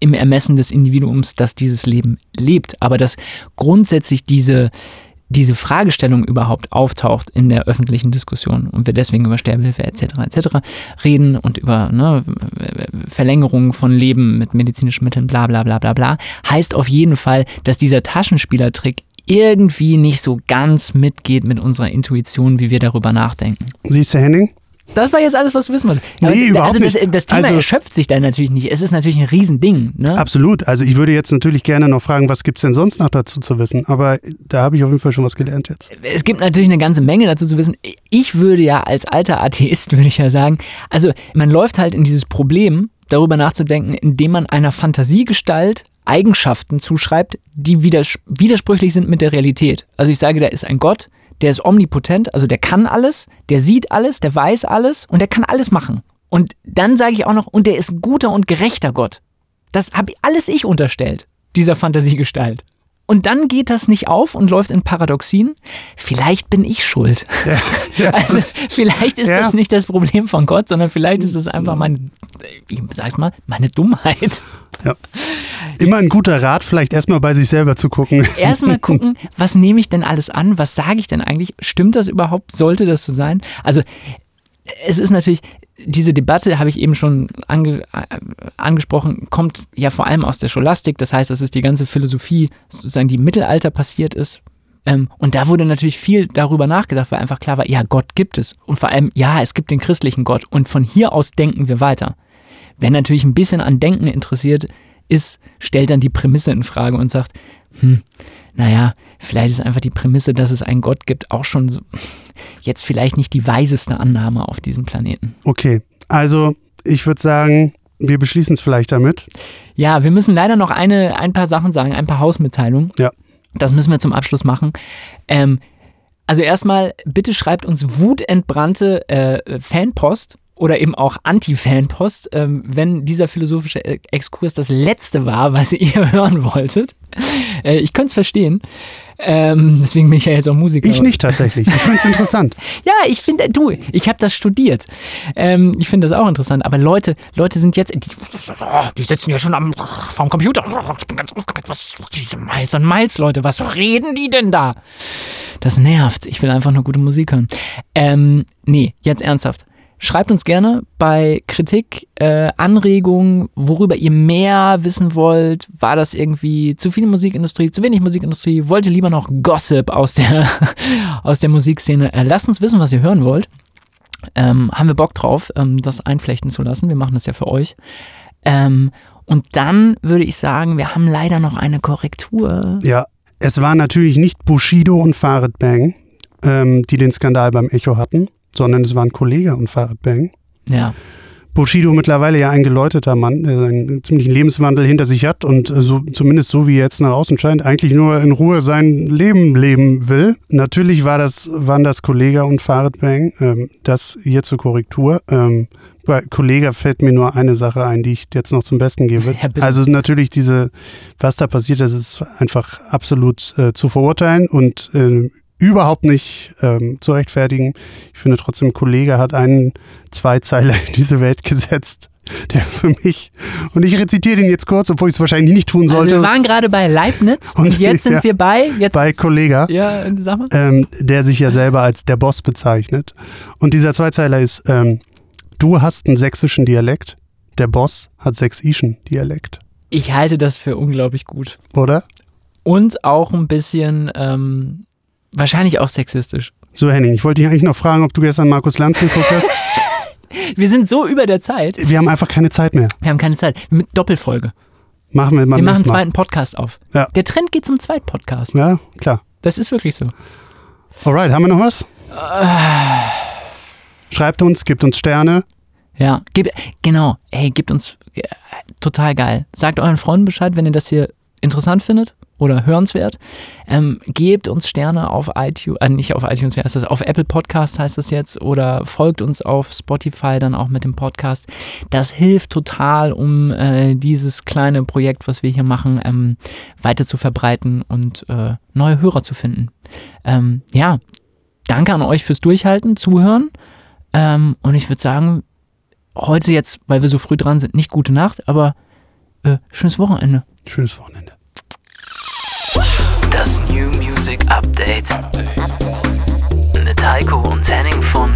im Ermessen des Individuums, das dieses Leben lebt. Aber dass grundsätzlich diese, diese Fragestellung überhaupt auftaucht in der öffentlichen Diskussion und wir deswegen über Sterbehilfe etc. etc. reden und über ne, Verlängerung von Leben mit medizinischen Mitteln, bla bla bla bla bla, heißt auf jeden Fall, dass dieser Taschenspielertrick irgendwie nicht so ganz mitgeht mit unserer Intuition, wie wir darüber nachdenken. Siehst du, Henning? Das war jetzt alles, was du wissen wolltest. Nee, Aber überhaupt also das, nicht. das Thema Also- erschöpft sich dann natürlich nicht. Es ist natürlich ein Riesending. Ne? Absolut. Also ich würde jetzt natürlich gerne noch fragen, was gibt's denn sonst noch dazu zu wissen? Aber da habe ich auf jeden Fall schon was gelernt jetzt. es gibt natürlich eine ganze Menge dazu zu wissen. Ich würde ja als alter Atheist, würde ich ja sagen, also man läuft halt in dieses Problem, darüber nachzudenken, indem man einer Fantasiegestalt Eigenschaften zuschreibt, die widers widersprüchlich sind mit der Realität. Also ich sage, da ist ein Gott, der ist omnipotent, also der kann alles, der sieht alles, der weiß alles und der kann alles machen. Und dann sage ich auch noch, und der ist ein guter und gerechter Gott. Das habe alles ich unterstellt, dieser Fantasiegestalt. Und dann geht das nicht auf und läuft in Paradoxien. Vielleicht bin ich schuld. Ja, Also ist- vielleicht ist ja. das nicht das Problem von Gott, sondern vielleicht ist es einfach meine, ich sag's mal, meine Dummheit. ja. Immer ein guter Rat, vielleicht erstmal bei sich selber zu gucken. Erstmal gucken, was nehme ich denn alles an? Was sage ich denn eigentlich? Stimmt das überhaupt? Sollte das so sein? Also, es ist natürlich, diese Debatte, habe ich eben schon ange, äh, angesprochen, kommt ja vor allem aus der Scholastik. Das heißt, das ist die ganze Philosophie, sozusagen, die im Mittelalter passiert ist. Ähm, und da wurde natürlich viel darüber nachgedacht, weil einfach klar war, ja, Gott gibt es. Und vor allem, ja, es gibt den christlichen Gott. Und von hier aus denken wir weiter. Wer natürlich ein bisschen an Denken interessiert ist, stellt dann die Prämisse in Frage und sagt, hm, naja, vielleicht ist einfach die Prämisse, dass es einen Gott gibt, auch schon so, jetzt vielleicht nicht die weiseste Annahme auf diesem Planeten. Okay, also ich würde sagen, wir beschließen es vielleicht damit. Ja, wir müssen leider noch eine, ein paar Sachen sagen, ein paar Hausmitteilungen. Ja. Das müssen wir zum Abschluss machen. Ähm, also erstmal, bitte schreibt uns wutentbrannte äh, Fanpost oder eben auch Anti-Fanpost, ähm, wenn dieser philosophische Exkurs das letzte war, was ihr hören wolltet. Äh, ich könnte es verstehen. Ähm, deswegen bin ich ja jetzt auch Musiker. Ich nicht tatsächlich. Ich finde es interessant. Ja, ich finde, du, ich habe das studiert. Ähm, ich finde das auch interessant. Aber Leute, Leute sind jetzt, die, die sitzen ja schon am vom Computer. Ich bin ganz aufgeregt. Was diese Miles und Miles, Leute, was reden die denn da? Das nervt. Ich will einfach nur gute Musik hören. Ähm, nee, jetzt ernsthaft. Schreibt uns gerne bei Kritik, äh, Anregungen, worüber ihr mehr wissen wollt. War das irgendwie zu viel Musikindustrie, zu wenig Musikindustrie? Wollt ihr lieber noch Gossip aus der, aus der Musikszene? Äh, lasst uns wissen, was ihr hören wollt. Ähm, haben wir Bock drauf, ähm, das einflechten zu lassen. Wir machen das ja für euch. Ähm, und dann würde ich sagen, wir haben leider noch eine Korrektur. Ja, es war natürlich nicht Bushido und Farid Bang, ähm, die den Skandal beim Echo hatten, sondern es waren Kollege und Farid Bang. Ja. Bushido mittlerweile ja ein geläuterter Mann, der einen ziemlichen Lebenswandel hinter sich hat und äh, so, zumindest so wie er jetzt nach außen scheint, eigentlich nur in Ruhe sein Leben leben will. Natürlich war das, waren das Kollega und Farid Bang. Ähm, das hier zur Korrektur. Ähm, bei Kollega fällt mir nur eine Sache ein, die ich jetzt noch zum Besten gebe. Ja, also natürlich diese, was da passiert, das ist einfach absolut äh, zu verurteilen und äh, überhaupt nicht ähm, zu rechtfertigen. Ich finde trotzdem, Kollege hat einen Zweizeiler in diese Welt gesetzt, der für mich, und ich rezitiere den jetzt kurz, obwohl ich es wahrscheinlich nicht tun Also sollte, wir waren gerade bei Leibniz und, Und jetzt sind ja, wir bei, jetzt, bei Kollega, ja, sag mal. ähm, der sich ja selber als der Boss bezeichnet. Und dieser Zweizeiler ist, ähm, du hast einen sächsischen Dialekt, der Boss hat sächsischen Dialekt, Ich halte das für unglaublich gut. oder? Und auch ein bisschen, ähm, wahrscheinlich auch sexistisch. So, Henning, ich wollte dich eigentlich noch fragen, ob du gestern Markus Lanz geguckt hast. Wir sind so über der Zeit. Wir haben einfach keine Zeit mehr. Wir haben keine Zeit. Mit Doppelfolge. Machen wir mal Wir machen einen zweiten Podcast auf. Ja. Der Trend geht zum Zweitpodcast. Ja, klar. Das ist wirklich so. Alright, haben wir noch was? Schreibt uns, gebt uns Sterne. Ja, gib, genau. Hey, gebt uns äh, total geil. Sagt euren Freunden Bescheid, wenn ihr das hier interessant findet oder hörenswert. Ähm, gebt uns Sterne auf iTunes, äh, nicht auf iTunes, wie heißt das? Auf Apple Podcast heißt das jetzt oder folgt uns auf Spotify dann auch mit dem Podcast. Das hilft total, um äh, dieses kleine Projekt, was wir hier machen, ähm, weiter zu verbreiten und äh, neue Hörer zu finden. Ähm, ja, danke an euch fürs Durchhalten, Zuhören. Ähm, und ich würde sagen, heute jetzt, weil wir so früh dran sind, nicht gute Nacht, aber äh, schönes Wochenende. Schönes Wochenende. Das New Music Update. Update. Mit Heiko und Henning von